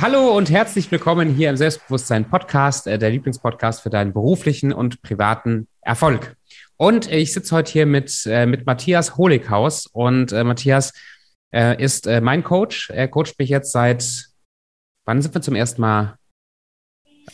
Hallo und herzlich willkommen hier im Selbstbewusstsein Podcast, äh, der Lieblingspodcast für deinen beruflichen und privaten Erfolg. Und ich sitze heute hier mit, äh, mit Matthias Holighaus und äh, Matthias äh, ist äh, mein Coach. Er coacht mich jetzt seit, wann sind wir zum ersten Mal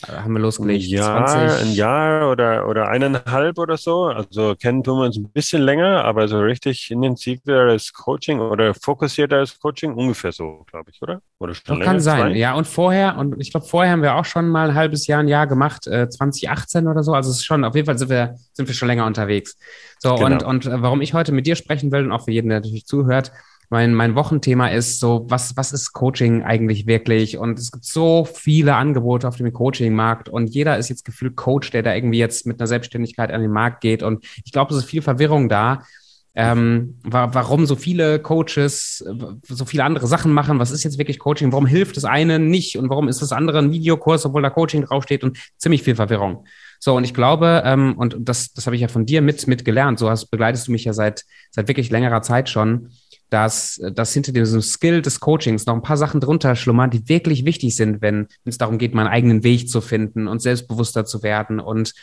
haben wir losgelegt? Ein Jahr, 20. ein Jahr oder, oder eineinhalb oder so. Also kennen tun wir uns ein bisschen länger, aber so richtig intensiveres Coaching oder fokussierteres Coaching ungefähr so, glaube ich, oder? Oder schon länger, kann sein, zwei? ja. Und vorher, und ich glaube, vorher haben wir auch schon mal ein halbes Jahr, ein Jahr gemacht, äh, 2018 oder so. Also es ist schon, auf jeden Fall sind wir, sind wir schon länger unterwegs. So, genau. und, und äh, warum ich heute mit dir sprechen will und auch für jeden, der natürlich zuhört, mein, mein Wochenthema ist so, was, was ist Coaching eigentlich wirklich? Und es gibt so viele Angebote auf dem Coaching-Markt und jeder ist jetzt gefühlt Coach, der da irgendwie jetzt mit einer Selbstständigkeit an den Markt geht. Und ich glaube, es ist viel Verwirrung da. Ähm, warum so viele Coaches so viele andere Sachen machen. Was ist jetzt wirklich Coaching? Warum hilft das eine nicht? Und warum ist das andere ein Videokurs, obwohl da Coaching draufsteht? Und ziemlich viel Verwirrung. So, und ich glaube, ähm, und das, das habe ich ja von dir mit, mit gelernt. So hast, begleitest du mich ja seit, seit wirklich längerer Zeit schon dass, dass hinter diesem Skill des Coachings noch ein paar Sachen drunter schlummern, die wirklich wichtig sind, wenn es darum geht, meinen eigenen Weg zu finden und selbstbewusster zu werden und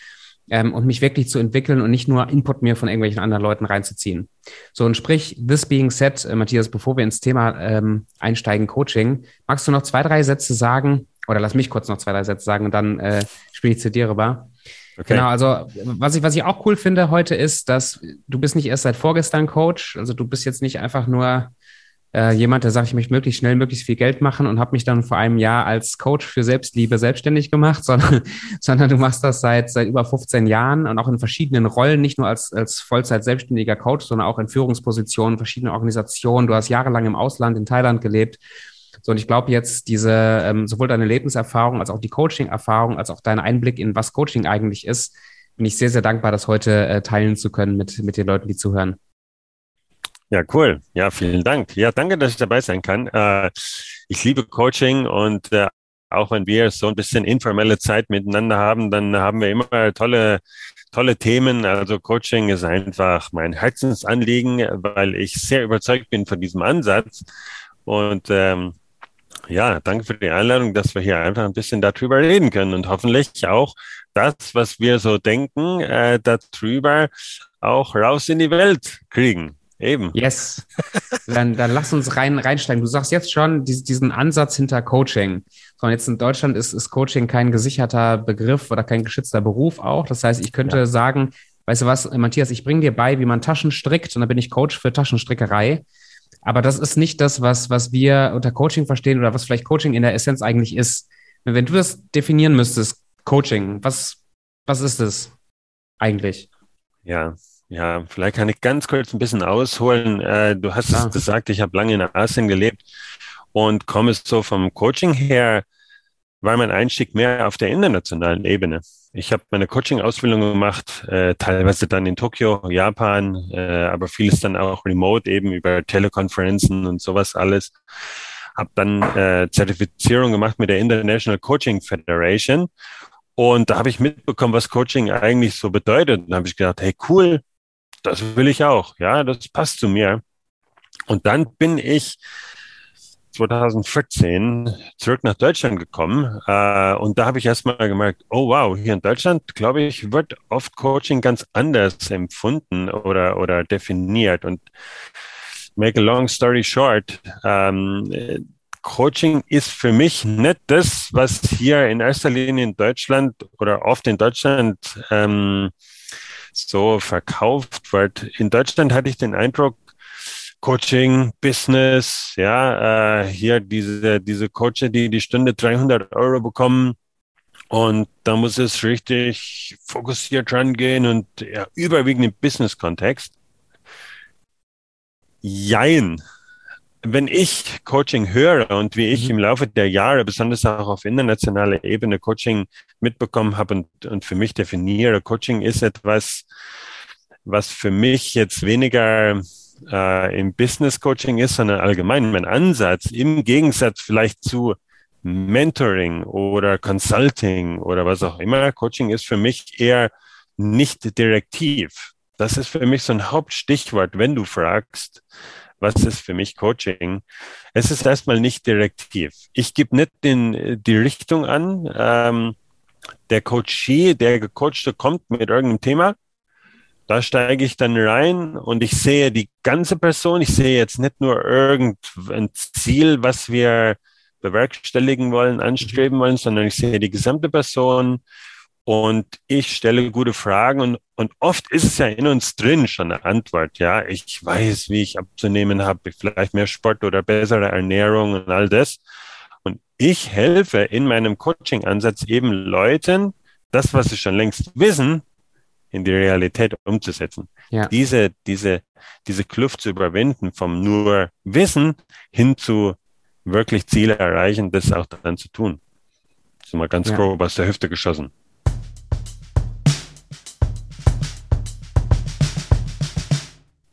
ähm, und mich wirklich zu entwickeln und nicht nur Input mir von irgendwelchen anderen Leuten reinzuziehen. So, und sprich, this being said, äh, Matthias, bevor wir ins Thema ähm, einsteigen, Coaching, magst du noch zwei, drei Sätze sagen, oder lass mich kurz noch zwei, drei Sätze sagen und dann äh, spiele ich zu dir rüber. Okay. Genau, also was ich, was ich auch cool finde heute ist, dass du bist nicht erst seit vorgestern Coach, also du bist jetzt nicht einfach nur äh, jemand, der sagt, ich möchte möglichst schnell möglichst viel Geld machen und habe mich dann vor einem Jahr als Coach für Selbstliebe selbstständig gemacht, sondern, sondern du machst das seit, seit über 15 Jahren und auch in verschiedenen Rollen, nicht nur als, als Vollzeit selbstständiger Coach, sondern auch in Führungspositionen, verschiedene Organisationen. Du hast jahrelang im Ausland in Thailand gelebt so, und ich glaube jetzt diese, ähm, sowohl deine Lebenserfahrung als auch die Coaching-Erfahrung, als auch dein Einblick in was Coaching eigentlich ist, bin ich sehr, sehr dankbar, das heute äh, teilen zu können mit, mit den Leuten, die zuhören. Ja, cool. Ja, vielen Dank. Ja, danke, dass ich dabei sein kann. Äh, ich liebe Coaching und äh, auch wenn wir so ein bisschen informelle Zeit miteinander haben, dann haben wir immer tolle tolle Themen. Also Coaching ist einfach mein Herzensanliegen, weil ich sehr überzeugt bin von diesem Ansatz. Und ähm, ja, danke für die Einladung, dass wir hier einfach ein bisschen darüber reden können und hoffentlich auch das, was wir so denken, äh, darüber auch raus in die Welt kriegen. Eben. Yes. Dann, dann lass uns rein, reinsteigen. Du sagst jetzt schon diesen Ansatz hinter Coaching. Sondern jetzt in Deutschland ist, ist Coaching kein gesicherter Begriff oder kein geschützter Beruf auch. Das heißt, ich könnte ja. sagen, weißt du was, Matthias, ich bringe dir bei, wie man Taschen strickt und dann bin ich Coach für Taschenstrickerei. Aber das ist nicht das, was, was wir unter Coaching verstehen oder was vielleicht Coaching in der Essenz eigentlich ist. Wenn du das definieren müsstest, Coaching, was, was ist es eigentlich? Ja, ja, vielleicht kann ich ganz kurz ein bisschen ausholen. Äh, du hast ah. gesagt, ich habe lange in Asien gelebt und komme so vom Coaching her, war mein Einstieg mehr auf der internationalen Ebene. Ich habe meine Coaching-Ausbildung gemacht, äh, teilweise dann in Tokio, Japan, äh, aber vieles dann auch remote, eben über Telekonferenzen und sowas alles. Habe dann äh, Zertifizierung gemacht mit der International Coaching Federation. Und da habe ich mitbekommen, was Coaching eigentlich so bedeutet. Und da habe ich gedacht, hey, cool, das will ich auch. Ja, das passt zu mir. Und dann bin ich 2014 zurück nach Deutschland gekommen äh, und da habe ich erstmal gemerkt, oh wow, hier in Deutschland, glaube ich, wird oft Coaching ganz anders empfunden oder, oder definiert. Und make a long story short, ähm, Coaching ist für mich nicht das, was hier in erster Linie in Deutschland oder oft in Deutschland ähm, so verkauft wird. In Deutschland hatte ich den Eindruck, Coaching, Business, ja, äh, hier diese, diese Coaches, die die Stunde 300 Euro bekommen. Und da muss es richtig fokussiert rangehen und ja, überwiegend im Business-Kontext. Jein. Wenn ich Coaching höre und wie ich mhm. im Laufe der Jahre, besonders auch auf internationaler Ebene, Coaching mitbekommen habe und, und für mich definiere, Coaching ist etwas, was für mich jetzt weniger äh, im Business Coaching ist, sondern allgemein mein Ansatz im Gegensatz vielleicht zu Mentoring oder Consulting oder was auch immer. Coaching ist für mich eher nicht direktiv. Das ist für mich so ein Hauptstichwort, wenn du fragst, was ist für mich Coaching? Es ist erstmal nicht direktiv. Ich gebe nicht den, die Richtung an. Ähm, der Coachee, der Gecoachte kommt mit irgendeinem Thema. Da steige ich dann rein und ich sehe die ganze Person. Ich sehe jetzt nicht nur irgendein Ziel, was wir bewerkstelligen wollen, anstreben wollen, sondern ich sehe die gesamte Person und ich stelle gute Fragen und, und oft ist es ja in uns drin schon eine Antwort. Ja, ich weiß, wie ich abzunehmen habe, vielleicht mehr Sport oder bessere Ernährung und all das. Und ich helfe in meinem Coaching-Ansatz eben Leuten, das, was sie schon längst wissen, in die Realität umzusetzen. Ja. Diese, diese, diese Kluft zu überwinden vom nur Wissen hin zu wirklich Ziele erreichen, das auch dann zu tun. Das ist mal ganz ja. grob aus der Hüfte geschossen.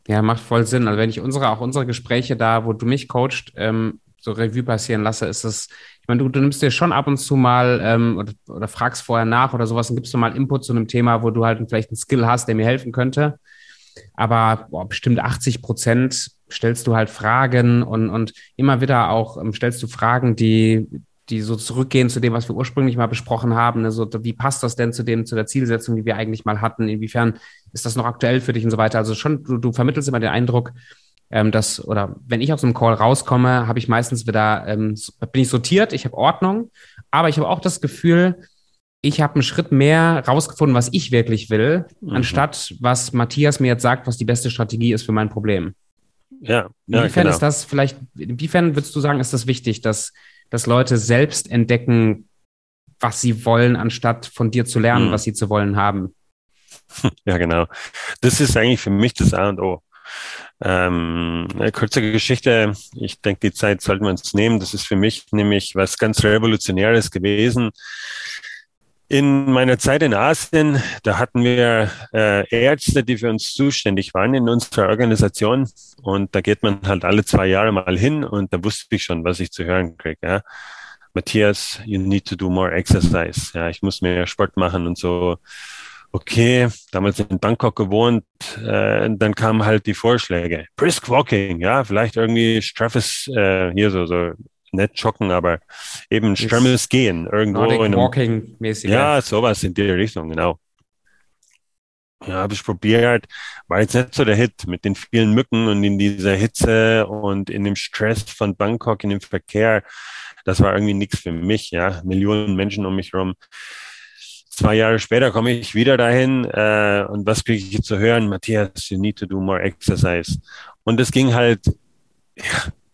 Ja, macht voll Sinn. Also wenn ich unsere, auch unsere Gespräche da, wo du mich coachst, ähm, so Revue passieren lasse, ist es, ich meine, du, du nimmst dir schon ab und zu mal ähm, oder, oder fragst vorher nach oder sowas und gibst du mal Input zu einem Thema, wo du halt vielleicht einen Skill hast, der mir helfen könnte. Aber boah, bestimmt 80 Prozent stellst du halt Fragen und, und immer wieder auch ähm, stellst du Fragen, die, die so zurückgehen zu dem, was wir ursprünglich mal besprochen haben. Also wie passt das denn zu dem, zu der Zielsetzung, die wir eigentlich mal hatten? Inwiefern ist das noch aktuell für dich und so weiter? Also schon, du, du vermittelst immer den Eindruck, ähm, dass, oder wenn ich aus einem Call rauskomme, habe ich meistens wieder, ähm, bin ich sortiert, ich habe Ordnung, aber ich habe auch das Gefühl, ich habe einen Schritt mehr rausgefunden, was ich wirklich will, mhm. anstatt was Matthias mir jetzt sagt, was die beste Strategie ist für mein Problem. Ja, ja inwiefern genau. ist das vielleicht, inwiefern würdest du sagen, ist das wichtig, dass, dass Leute selbst entdecken, was sie wollen, anstatt von dir zu lernen, mhm. was sie zu wollen haben? Ja, genau. Das ist eigentlich für mich das A und O. Ähm, eine kurze Geschichte. Ich denke, die Zeit sollten wir uns nehmen. Das ist für mich nämlich was ganz Revolutionäres gewesen. In meiner Zeit in Asien, da hatten wir äh, Ärzte, die für uns zuständig waren in unserer Organisation. Und da geht man halt alle zwei Jahre mal hin und da wusste ich schon, was ich zu hören kriege. Ja. Matthias, you need to do more exercise. Ja, ich muss mehr Sport machen und so okay, damals in Bangkok gewohnt, äh, dann kamen halt die Vorschläge. Brisk Walking, ja, vielleicht irgendwie straffes, äh, hier so, so nicht joggen, aber eben strammes Gehen irgendwo Nordic in einem, Walking mäßig. Ja, sowas in die Richtung, genau. Ja, habe ich probiert, war jetzt nicht so der Hit mit den vielen Mücken und in dieser Hitze und in dem Stress von Bangkok, in dem Verkehr. Das war irgendwie nichts für mich, ja. Millionen Menschen um mich herum zwei Jahre später komme ich wieder dahin äh, und was kriege ich zu hören? Matthias, you need to do more exercise. Und es ging halt ja,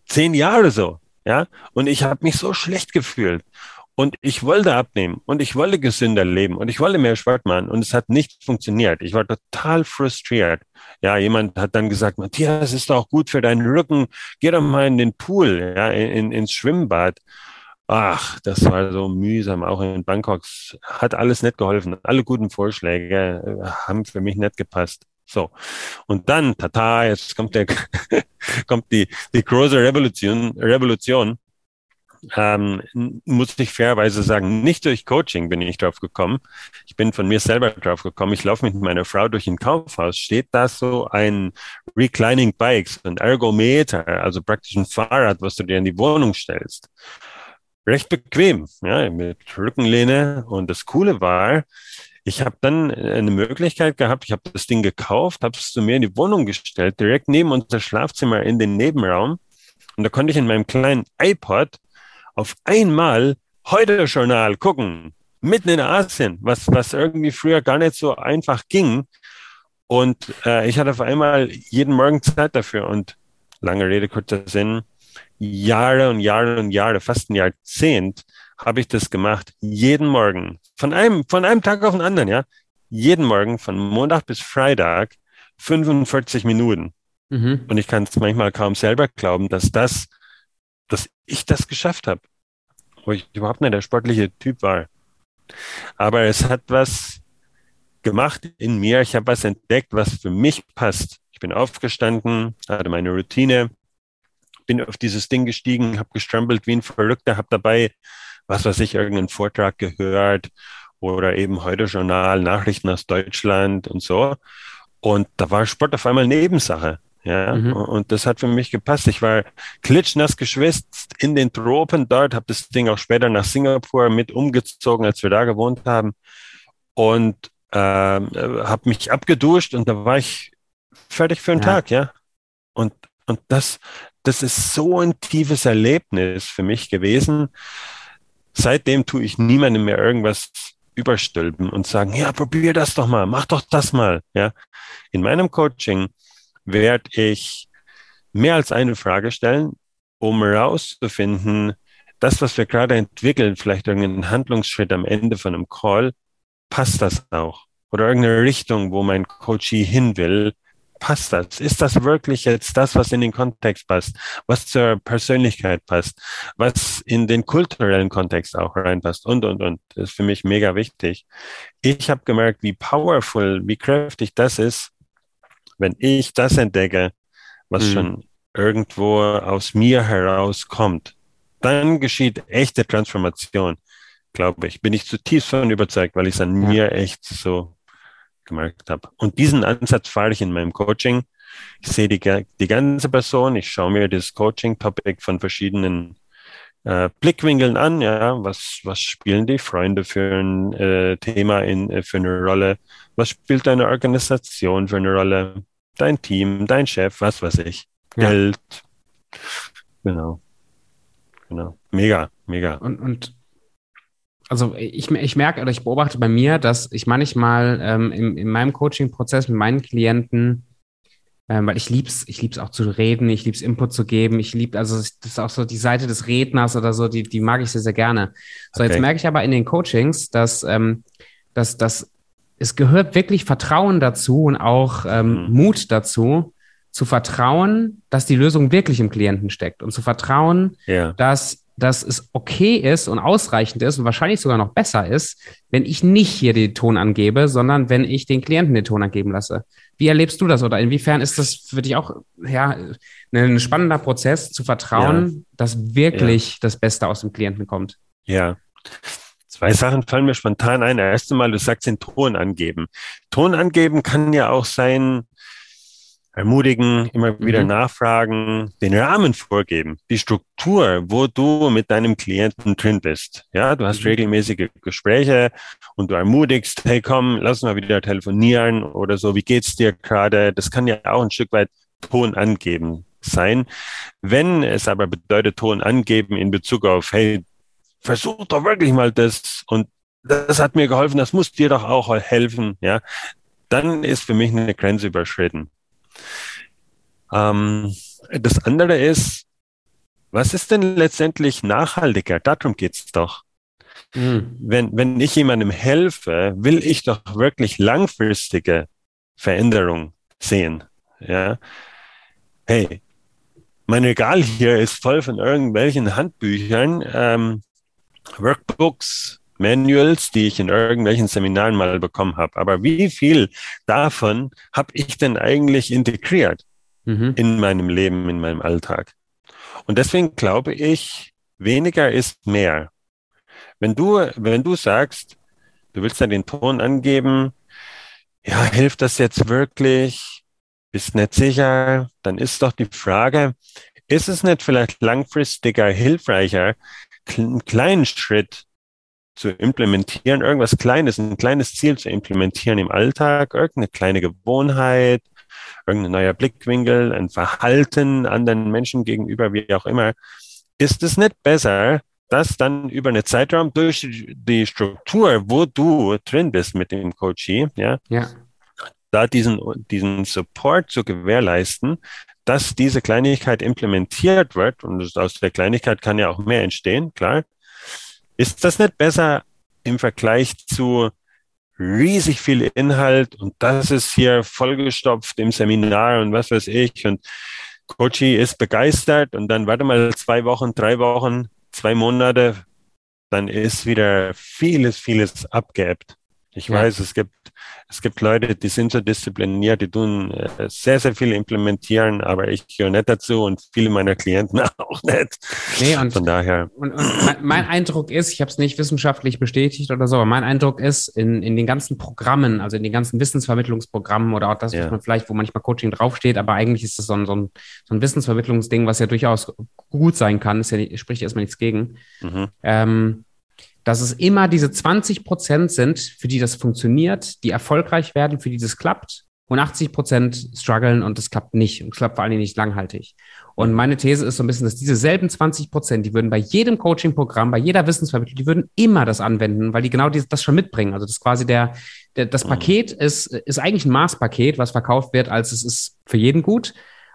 zehn Jahre so, ja. Und ich habe mich so schlecht gefühlt. Und ich wollte abnehmen und ich wollte gesünder leben und ich wollte mehr Sport machen und es hat nicht funktioniert. Ich war total frustriert. Ja, jemand hat dann gesagt, Matthias, ist doch gut für deinen Rücken. Geh doch mal in den Pool, ja, in, ins Schwimmbad. Ach, das war so mühsam, auch in Bangkok. Hat alles nicht geholfen. Alle guten Vorschläge äh, haben für mich nicht gepasst. So. Und dann, tata, jetzt kommt der, kommt die, die große Revolution, Revolution. Ähm, muss ich fairerweise sagen, nicht durch Coaching bin ich drauf gekommen. Ich bin von mir selber drauf gekommen. Ich laufe mit meiner Frau durch ein Kaufhaus. Steht da so ein Reclining Bikes, ein Ergometer, also praktisch ein Fahrrad, was du dir in die Wohnung stellst recht bequem, ja, mit Rückenlehne. Und das Coole war, ich habe dann eine Möglichkeit gehabt, ich habe das Ding gekauft, habe es zu mir in die Wohnung gestellt, direkt neben unser Schlafzimmer in den Nebenraum. Und da konnte ich in meinem kleinen iPod auf einmal heute Journal gucken, mitten in Asien, was, was irgendwie früher gar nicht so einfach ging. Und äh, ich hatte auf einmal jeden Morgen Zeit dafür. Und lange Rede, kurzer Sinn, Jahre und Jahre und Jahre, fast ein Jahrzehnt, habe ich das gemacht. Jeden Morgen. Von einem, von einem Tag auf den anderen, ja. Jeden Morgen, von Montag bis Freitag, 45 Minuten. Mhm. Und ich kann es manchmal kaum selber glauben, dass das, dass ich das geschafft habe. Wo ich überhaupt nicht der sportliche Typ war. Aber es hat was gemacht in mir. Ich habe was entdeckt, was für mich passt. Ich bin aufgestanden, hatte meine Routine, bin auf dieses Ding gestiegen, habe gestrampelt wie ein Verrückter, habe dabei, was weiß ich, irgendeinen Vortrag gehört oder eben heute Journal, Nachrichten aus Deutschland und so. Und da war Sport auf einmal Nebensache. Ja, mhm. und das hat für mich gepasst. Ich war klitschnass geschwitzt in den Tropen dort, habe das Ding auch später nach Singapur mit umgezogen, als wir da gewohnt haben und ähm, habe mich abgeduscht und da war ich fertig für den ja. Tag, ja. Und und das das ist so ein tiefes Erlebnis für mich gewesen. Seitdem tue ich niemandem mehr irgendwas überstülpen und sagen, ja, probier das doch mal, mach doch das mal, ja. In meinem Coaching werde ich mehr als eine Frage stellen, um herauszufinden, das, was wir gerade entwickeln, vielleicht irgendeinen Handlungsschritt am Ende von einem Call, passt das auch? Oder irgendeine Richtung, wo mein Coachee hin will, passt das? Ist das wirklich jetzt das, was in den Kontext passt, was zur Persönlichkeit passt, was in den kulturellen Kontext auch reinpasst und, und, und. Das ist für mich mega wichtig. Ich habe gemerkt, wie powerful, wie kräftig das ist, wenn ich das entdecke, was mhm. schon irgendwo aus mir herauskommt, dann geschieht echte Transformation, glaube ich. Bin ich zutiefst von überzeugt, weil ich es an ja. mir echt so gemerkt habe. Und diesen Ansatz fahre ich in meinem Coaching. Ich sehe die, die ganze Person, ich schaue mir das Coaching-Topic von verschiedenen äh, Blickwinkeln an, ja, was, was spielen die? Freunde für ein äh, Thema in, äh, für eine Rolle, was spielt deine Organisation für eine Rolle, dein Team, dein Chef, was weiß ich, ja. Geld, genau, genau, mega, mega. Und, und also ich, ich merke oder ich beobachte bei mir, dass ich manchmal ähm, in, in meinem Coaching-Prozess mit meinen Klienten, ähm, weil ich lieb's, ich lieb's auch zu reden, ich lieb's Input zu geben, ich lieb, also das ist auch so die Seite des Redners oder so, die, die mag ich sehr, sehr gerne. So, okay. jetzt merke ich aber in den Coachings, dass, ähm, dass, dass es gehört wirklich Vertrauen dazu und auch ähm, mhm. Mut dazu, zu vertrauen, dass die Lösung wirklich im Klienten steckt und zu vertrauen, ja. dass dass es okay ist und ausreichend ist und wahrscheinlich sogar noch besser ist, wenn ich nicht hier den Ton angebe, sondern wenn ich den Klienten den Ton angeben lasse. Wie erlebst du das oder inwiefern ist das für dich auch ja, ein spannender Prozess zu vertrauen, ja. dass wirklich ja. das Beste aus dem Klienten kommt? Ja. Zwei Sachen fallen mir spontan ein. Erst einmal, du sagst den Ton angeben. Ton angeben kann ja auch sein, ermutigen, immer wieder mhm. nachfragen, den Rahmen vorgeben, die Struktur, wo du mit deinem Klienten drin bist. Ja, du hast mhm. regelmäßige Gespräche und du ermutigst, hey komm, lass mal wieder telefonieren oder so, wie geht's dir gerade? Das kann ja auch ein Stück weit Ton angeben sein. Wenn es aber bedeutet Ton angeben in Bezug auf, hey, versuch doch wirklich mal das und das hat mir geholfen, das muss dir doch auch helfen, ja, dann ist für mich eine Grenze überschritten. Ähm, das andere ist, was ist denn letztendlich nachhaltiger? Darum geht's doch. Mhm. Wenn, wenn ich jemandem helfe, will ich doch wirklich langfristige Veränderung sehen. Ja. Hey, mein Regal hier ist voll von irgendwelchen Handbüchern, ähm, Workbooks, Manuals, die ich in irgendwelchen Seminaren mal bekommen habe. Aber wie viel davon habe ich denn eigentlich integriert mhm. in meinem Leben, in meinem Alltag? Und deswegen glaube ich, weniger ist mehr. Wenn du, wenn du sagst, du willst ja den Ton angeben, ja, hilft das jetzt wirklich? Bist nicht sicher? Dann ist doch die Frage, ist es nicht vielleicht langfristiger hilfreicher, einen kleinen Schritt zu implementieren, irgendwas Kleines, ein kleines Ziel zu implementieren im Alltag, irgendeine kleine Gewohnheit, irgendein neuer Blickwinkel, ein Verhalten anderen Menschen gegenüber, wie auch immer, ist es nicht besser, das dann über eine Zeitraum durch die Struktur, wo du drin bist mit dem Coachee, ja, ja. da diesen, diesen Support zu gewährleisten, dass diese Kleinigkeit implementiert wird und aus der Kleinigkeit kann ja auch mehr entstehen, klar, ist das nicht besser im Vergleich zu riesig viel Inhalt und das ist hier vollgestopft im Seminar und was weiß ich und Coachy ist begeistert und dann warte mal zwei Wochen, drei Wochen, zwei Monate, dann ist wieder vieles, vieles abgeebbt. Ich ja. weiß, es gibt, es gibt Leute, die sind so diszipliniert, die tun äh, sehr, sehr viel implementieren, aber ich gehöre nicht dazu und viele meiner Klienten auch nicht. Nee, und, Von daher. Und, und mein, mein, Eindruck ist, ich habe es nicht wissenschaftlich bestätigt oder so, aber mein Eindruck ist, in, in den ganzen Programmen, also in den ganzen Wissensvermittlungsprogrammen oder auch das, ja. was man vielleicht, wo manchmal Coaching draufsteht, aber eigentlich ist es so ein, so, ein, so ein Wissensvermittlungsding, was ja durchaus gut sein kann, ist ja, spricht erstmal nichts gegen. Mhm. Ähm, dass es immer diese 20 Prozent sind, für die das funktioniert, die erfolgreich werden, für die das klappt. Und 80 Prozent strugglen und es klappt nicht. Und klappt vor allen Dingen nicht langhaltig. Und meine These ist so ein bisschen, dass diese selben 20 Prozent, die würden bei jedem Coaching-Programm, bei jeder Wissensvermittlung, die würden immer das anwenden, weil die genau das schon mitbringen. Also das quasi der, der das Paket ist, ist eigentlich ein Maßpaket, was verkauft wird, als es ist für jeden gut.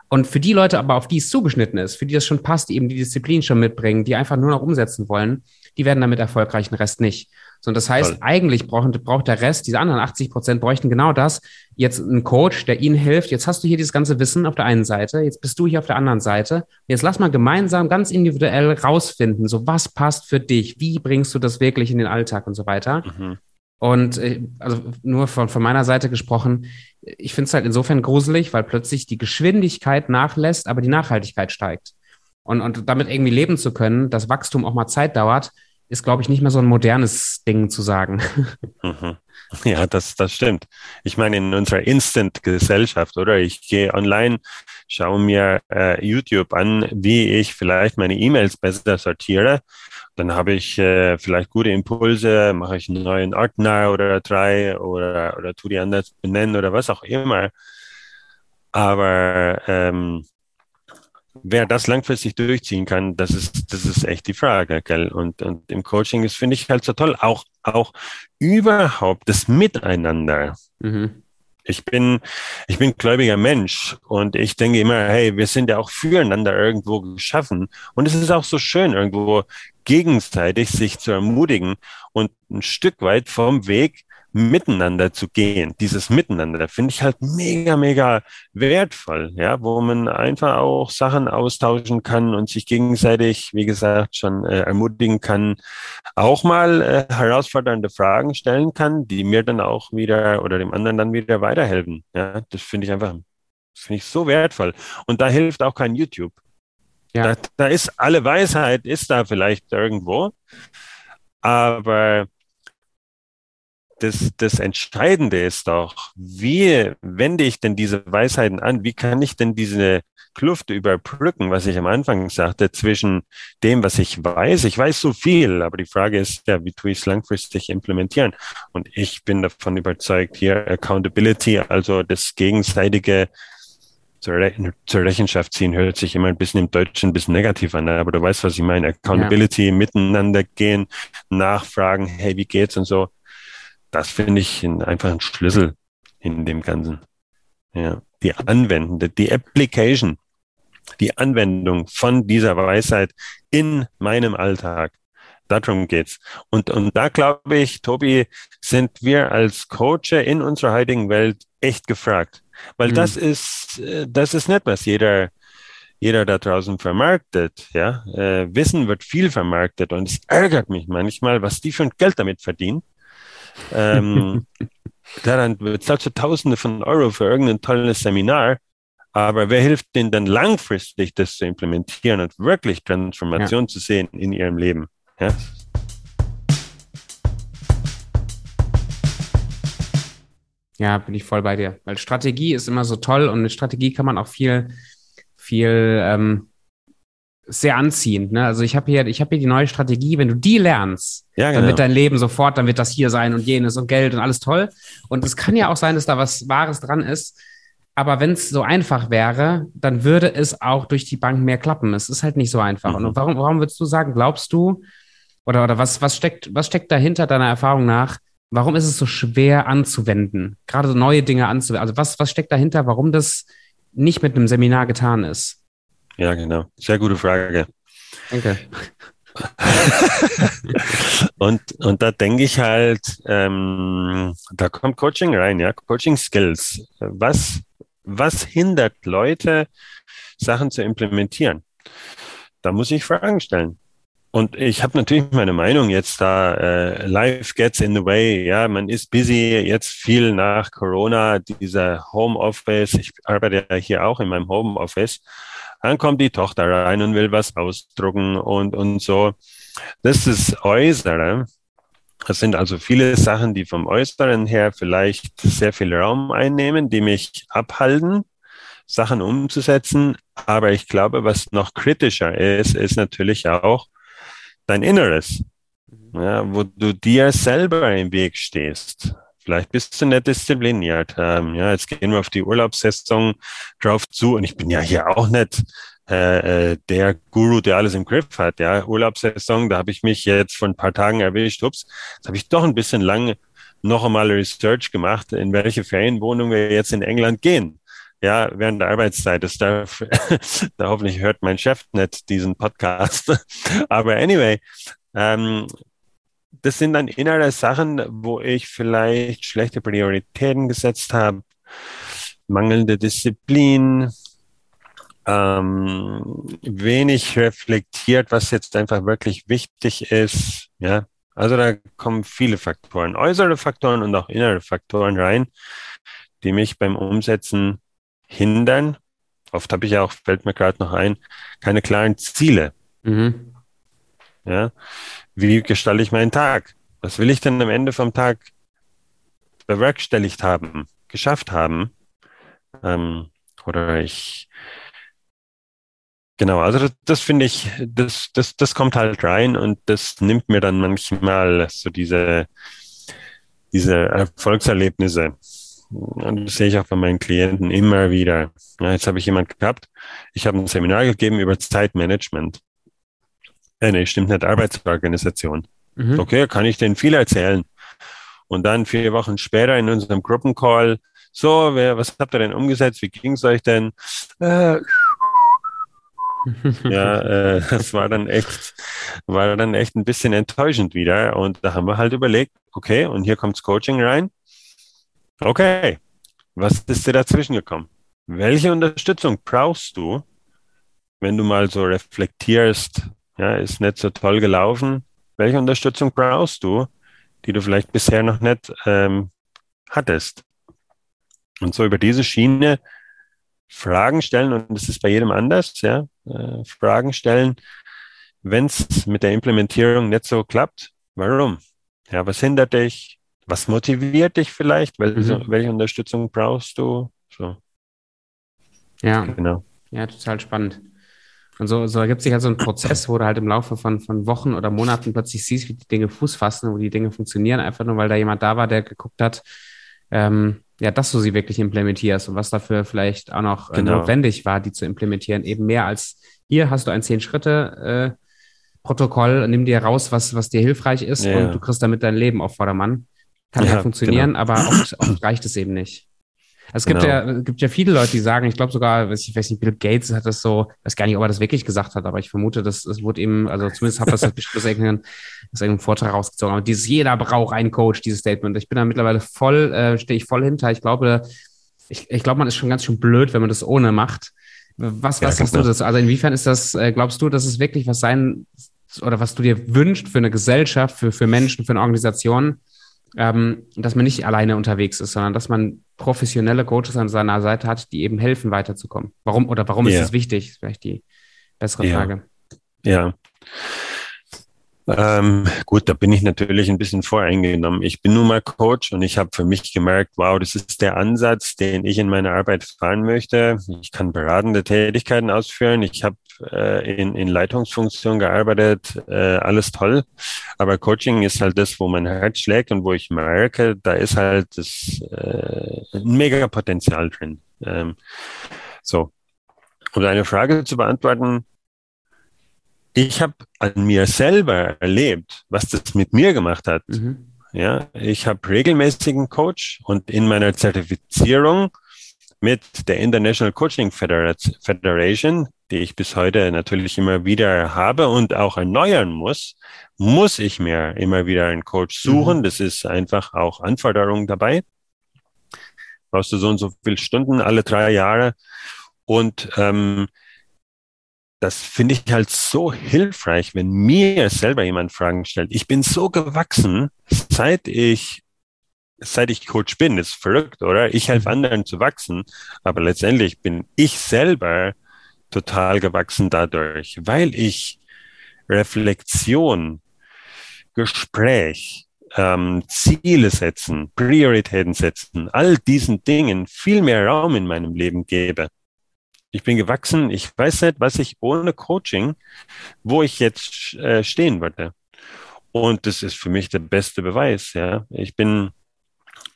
Und für die Leute aber, auf die es zugeschnitten ist, für die das schon passt, die eben die Disziplin schon mitbringen, die einfach nur noch umsetzen wollen, die werden damit erfolgreich, den Rest nicht. So, und das heißt, Voll. eigentlich braucht, braucht der Rest, diese anderen 80 Prozent bräuchten genau das. Jetzt ein Coach, der ihnen hilft. Jetzt hast du hier dieses ganze Wissen auf der einen Seite. Jetzt bist du hier auf der anderen Seite. Jetzt lass mal gemeinsam ganz individuell rausfinden, so was passt für dich? Wie bringst du das wirklich in den Alltag und so weiter? Mhm. Und äh, also nur von, von meiner Seite gesprochen, ich finde es halt insofern gruselig, weil plötzlich die Geschwindigkeit nachlässt, aber die Nachhaltigkeit steigt. Und, und damit irgendwie leben zu können, dass Wachstum auch mal Zeit dauert, ist, glaube ich, nicht mehr so ein modernes Ding zu sagen. Mhm. Ja, das, das stimmt. Ich meine, in unserer Instant-Gesellschaft, oder? Ich gehe online, schaue mir äh, YouTube an, wie ich vielleicht meine E-Mails besser sortiere. Dann habe ich äh, vielleicht gute Impulse, mache ich einen neuen Ordner oder drei oder, oder tu die anders benennen oder was auch immer. Aber ähm, wer das langfristig durchziehen kann, das ist, das ist echt die Frage, gell? Und, und im Coaching ist, finde ich halt so toll, auch, auch überhaupt das Miteinander. Mhm. Ich bin, ich bin gläubiger Mensch und ich denke immer, hey, wir sind ja auch füreinander irgendwo geschaffen. Und es ist auch so schön, irgendwo gegenseitig sich zu ermutigen und ein Stück weit vom Weg miteinander zu gehen. Dieses Miteinander finde ich halt mega, mega wertvoll, ja, wo man einfach auch Sachen austauschen kann und sich gegenseitig, wie gesagt, schon äh, ermutigen kann, auch mal äh, herausfordernde Fragen stellen kann, die mir dann auch wieder oder dem anderen dann wieder weiterhelfen. Ja, das finde ich einfach, finde ich so wertvoll. Und da hilft auch kein YouTube. Ja. Da, da ist alle Weisheit, ist da vielleicht irgendwo, aber das, das Entscheidende ist doch, wie wende ich denn diese Weisheiten an? Wie kann ich denn diese Kluft überbrücken, was ich am Anfang sagte, zwischen dem, was ich weiß? Ich weiß so viel, aber die Frage ist ja, wie tue ich es langfristig implementieren? Und ich bin davon überzeugt, hier Accountability, also das gegenseitige zur, Re zur Rechenschaft ziehen, hört sich immer ein bisschen im Deutschen ein bisschen negativ an, aber du weißt, was ich meine. Accountability, ja. miteinander gehen, nachfragen, hey, wie geht's und so das finde ich einfach ein Schlüssel in dem Ganzen. Ja, die Anwendende, die Application, die Anwendung von dieser Weisheit in meinem Alltag. Darum geht's. Und, und da glaube ich, Tobi, sind wir als Coacher in unserer heutigen Welt echt gefragt. Weil mhm. das ist, äh, das ist nicht, was jeder, jeder da draußen vermarktet. Ja, äh, Wissen wird viel vermarktet und es ärgert mich manchmal, was die für ein Geld damit verdienen. Ähm, dann bezahlst du Tausende von Euro für irgendein tolles Seminar, aber wer hilft denen dann langfristig, das zu implementieren und wirklich Transformation ja. zu sehen in ihrem Leben? Ja? Ja, bin ich voll bei dir. Weil Strategie ist immer so toll und mit Strategie kann man auch viel, viel ähm, sehr anziehend. Ne? Also ich habe hier, ich habe hier die neue Strategie. Wenn du die lernst, ja, genau. dann wird dein Leben sofort, dann wird das hier sein und jenes und Geld und alles toll. Und es kann ja auch sein, dass da was Wahres dran ist. Aber wenn es so einfach wäre, dann würde es auch durch die Bank mehr klappen. Es ist halt nicht so einfach. Mhm. Und warum, warum würdest du sagen, glaubst du, oder, oder was, was, steckt, was steckt dahinter deiner Erfahrung nach? Warum ist es so schwer anzuwenden? Gerade so neue Dinge anzuwenden. Also was, was steckt dahinter, warum das nicht mit einem Seminar getan ist? Ja, genau. Sehr gute Frage. Danke. und, und da denke ich halt, ähm, da kommt Coaching rein, ja, Coaching Skills. Was, was hindert Leute, Sachen zu implementieren? Da muss ich Fragen stellen. und ich habe natürlich meine Meinung jetzt da. Äh, life gets in the way. Ja, man ist busy. Jetzt viel nach Corona. Dieser Homeoffice. Ich arbeite ja hier auch in meinem Homeoffice. Dann kommt die Tochter rein und will was ausdrucken und und so. Das ist Äußere. Das sind also viele Sachen, die vom Äußeren her vielleicht sehr viel Raum einnehmen, die mich abhalten, Sachen umzusetzen. Aber ich glaube, was noch kritischer ist, ist natürlich auch, dein Inneres, mhm. ja, wo du dir selber im Weg stehst. Vielleicht bist du nicht diszipliniert. Ähm, ja, jetzt gehen wir auf die Urlaubssaison drauf zu und ich bin ja hier auch nicht äh, äh, der Guru, der alles im Griff hat. Ja, Urlaubssaison, da habe ich mich jetzt vor ein paar Tagen erwischt. Ups, jetzt habe ich doch ein bisschen lang noch einmal Research gemacht, in welche Ferienwohnung wir jetzt in England gehen ja, während der Arbeitszeit. Das darf, da hoffentlich hört mein Chef nicht diesen Podcast. Aber anyway, ähm, das sind dann innere Sachen, wo ich vielleicht schlechte Prioritäten gesetzt habe, mangelnde Disziplin, ähm, wenig reflektiert, was jetzt einfach wirklich wichtig ist. Ja, also da kommen viele Faktoren, äußere Faktoren und auch innere Faktoren rein, die mich beim Umsetzen hindern. Oft habe ich ja auch, fällt mir gerade noch ein, keine klaren Ziele. Mhm. Ja, wie gestalte ich meinen Tag? Was will ich denn am Ende vom Tag bewerkstelligt haben, geschafft haben? Ähm, oder ich, genau, also das, das finde ich, das, das, das kommt halt rein und das nimmt mir dann manchmal so diese, diese Erfolgserlebnisse und das sehe ich auch bei meinen Klienten immer wieder. Ja, jetzt habe ich jemand gehabt, ich habe ein Seminar gegeben über Zeitmanagement. Äh, nee, stimmt nicht, Arbeitsorganisation. Mhm. Okay, kann ich denen viel erzählen. Und dann vier Wochen später in unserem Gruppencall, so, wer, was habt ihr denn umgesetzt? Wie ging es euch denn? Äh, ja, äh, das war dann echt, war dann echt ein bisschen enttäuschend wieder. Und da haben wir halt überlegt, okay, und hier kommt's Coaching rein. Okay, was ist dir dazwischen gekommen? Welche Unterstützung brauchst du, wenn du mal so reflektierst, ja, ist nicht so toll gelaufen? Welche Unterstützung brauchst du, die du vielleicht bisher noch nicht ähm, hattest? Und so über diese Schiene Fragen stellen, und das ist bei jedem anders, ja, äh, Fragen stellen, wenn es mit der Implementierung nicht so klappt, warum? Ja, was hindert dich? was motiviert dich vielleicht? Welche, mhm. welche Unterstützung brauchst du? So. Ja, genau. Ja, total spannend. Und so, so ergibt sich halt so ein Prozess, wo du halt im Laufe von, von Wochen oder Monaten plötzlich siehst, wie die Dinge Fuß fassen, wo die Dinge funktionieren, einfach nur, weil da jemand da war, der geguckt hat, ähm, ja, dass du sie wirklich implementierst und was dafür vielleicht auch noch äh, genau. notwendig war, die zu implementieren. Eben mehr als hier hast du ein Zehn-Schritte- äh, Protokoll, nimm dir raus, was, was dir hilfreich ist ja. und du kriegst damit dein Leben auf Vordermann. Kann ja, ja funktionieren, genau. aber oft, oft, reicht es eben nicht. Es gibt genau. ja, gibt ja viele Leute, die sagen, ich glaube sogar, ich weiß nicht, Bill Gates hat das so, weiß gar nicht, ob er das wirklich gesagt hat, aber ich vermute, dass es wurde eben, also zumindest hat das aus irgendeinem, aus irgendeinem Vortrag rausgezogen. Aber dieses jeder braucht einen Coach, dieses Statement. Ich bin da mittlerweile voll, äh, stehe ich voll hinter. Ich glaube, ich, ich glaube, man ist schon ganz schön blöd, wenn man das ohne macht. Was, was ja, hast du das? Also inwiefern ist das, äh, glaubst du, dass es wirklich was sein oder was du dir wünschst für eine Gesellschaft, für, für Menschen, für eine Organisation, ähm, dass man nicht alleine unterwegs ist, sondern dass man professionelle Coaches an seiner Seite hat, die eben helfen, weiterzukommen. Warum oder warum ja. ist das wichtig? Ist vielleicht die bessere Frage. Ja. Ähm, gut, da bin ich natürlich ein bisschen voreingenommen. Ich bin nun mal Coach und ich habe für mich gemerkt, wow, das ist der Ansatz, den ich in meiner Arbeit fahren möchte. Ich kann beratende Tätigkeiten ausführen. Ich habe äh, in, in Leitungsfunktion gearbeitet, äh, alles toll. Aber Coaching ist halt das, wo mein Herz schlägt und wo ich merke, da ist halt das äh, ein mega Potenzial drin. Ähm, so. Um eine Frage zu beantworten, ich habe an mir selber erlebt, was das mit mir gemacht hat. Mhm. Ja, ich habe regelmäßigen Coach und in meiner Zertifizierung mit der International Coaching Federation, die ich bis heute natürlich immer wieder habe und auch erneuern muss, muss ich mir immer wieder einen Coach suchen. Mhm. Das ist einfach auch Anforderung dabei. Brauchst du so und so viele Stunden alle drei Jahre. Und ähm, das finde ich halt so hilfreich, wenn mir selber jemand Fragen stellt. Ich bin so gewachsen, seit ich seit ich Coach bin, ist verrückt, oder? Ich helfe mhm. anderen zu wachsen, aber letztendlich bin ich selber total gewachsen dadurch, weil ich Reflexion, Gespräch, ähm, Ziele setzen, Prioritäten setzen, all diesen Dingen viel mehr Raum in meinem Leben gebe. Ich bin gewachsen, ich weiß nicht, was ich ohne Coaching, wo ich jetzt äh, stehen würde. Und das ist für mich der beste Beweis. Ja, ich bin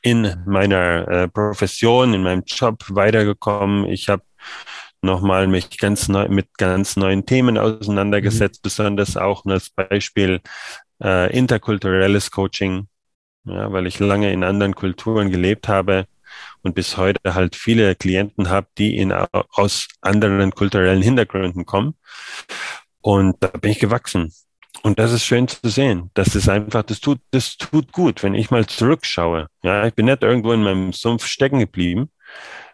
in meiner äh, Profession, in meinem Job weitergekommen. Ich habe nochmal mich ganz neu mit ganz neuen Themen auseinandergesetzt, mhm. besonders auch als Beispiel äh, interkulturelles Coaching, ja, weil ich lange in anderen Kulturen gelebt habe und bis heute halt viele Klienten habe, die in, aus anderen kulturellen Hintergründen kommen. Und da bin ich gewachsen. Und das ist schön zu sehen. Das ist einfach, das tut, das tut gut, wenn ich mal zurückschaue. Ja, ich bin nicht irgendwo in meinem Sumpf stecken geblieben,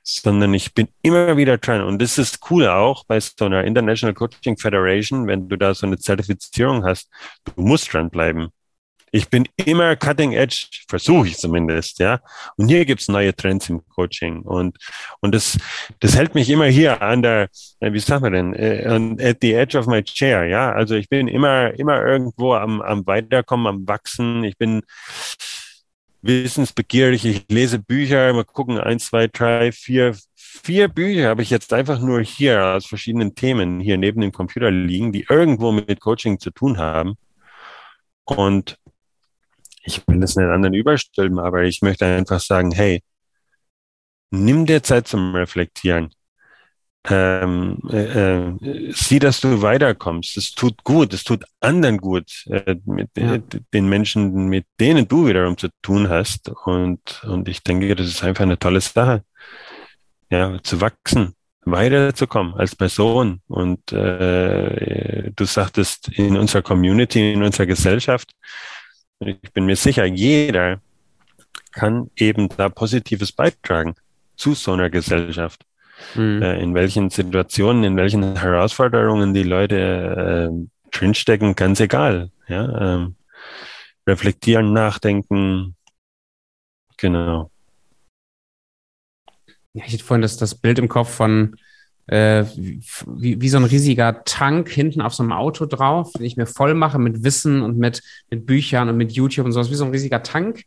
sondern ich bin immer wieder dran. Und das ist cool auch bei so einer International Coaching Federation, wenn du da so eine Zertifizierung hast, du musst dranbleiben. Ich bin immer cutting edge, versuche ich zumindest, ja. Und hier gibt's neue Trends im Coaching und und das das hält mich immer hier an der, äh, wie sagt man denn, äh, at the edge of my chair, ja. Also ich bin immer immer irgendwo am am weiterkommen, am wachsen. Ich bin wissensbegierig. Ich lese Bücher, mal gucken, eins, zwei, drei, vier, vier Bücher habe ich jetzt einfach nur hier aus verschiedenen Themen hier neben dem Computer liegen, die irgendwo mit Coaching zu tun haben. Und ich will das nicht anderen überstülpen, aber ich möchte einfach sagen, hey, nimm dir Zeit zum Reflektieren. Ähm, äh, äh, sieh, dass du weiterkommst. Es tut gut, es tut anderen gut, äh, mit ja. äh, den Menschen, mit denen du wiederum zu tun hast. Und, und ich denke, das ist einfach eine tolle Sache. Ja, zu wachsen, weiterzukommen als Person. Und äh, du sagtest, in unserer Community, in unserer Gesellschaft, ich bin mir sicher, jeder kann eben da Positives beitragen zu so einer Gesellschaft. Mhm. Äh, in welchen Situationen, in welchen Herausforderungen die Leute äh, drinstecken, ganz egal. Ja, ähm, reflektieren, nachdenken, genau. Ja, ich hatte vorhin das, das Bild im Kopf von äh, wie, wie so ein riesiger Tank hinten auf so einem Auto drauf, den ich mir voll mache mit Wissen und mit, mit Büchern und mit YouTube und sowas, wie so ein riesiger Tank.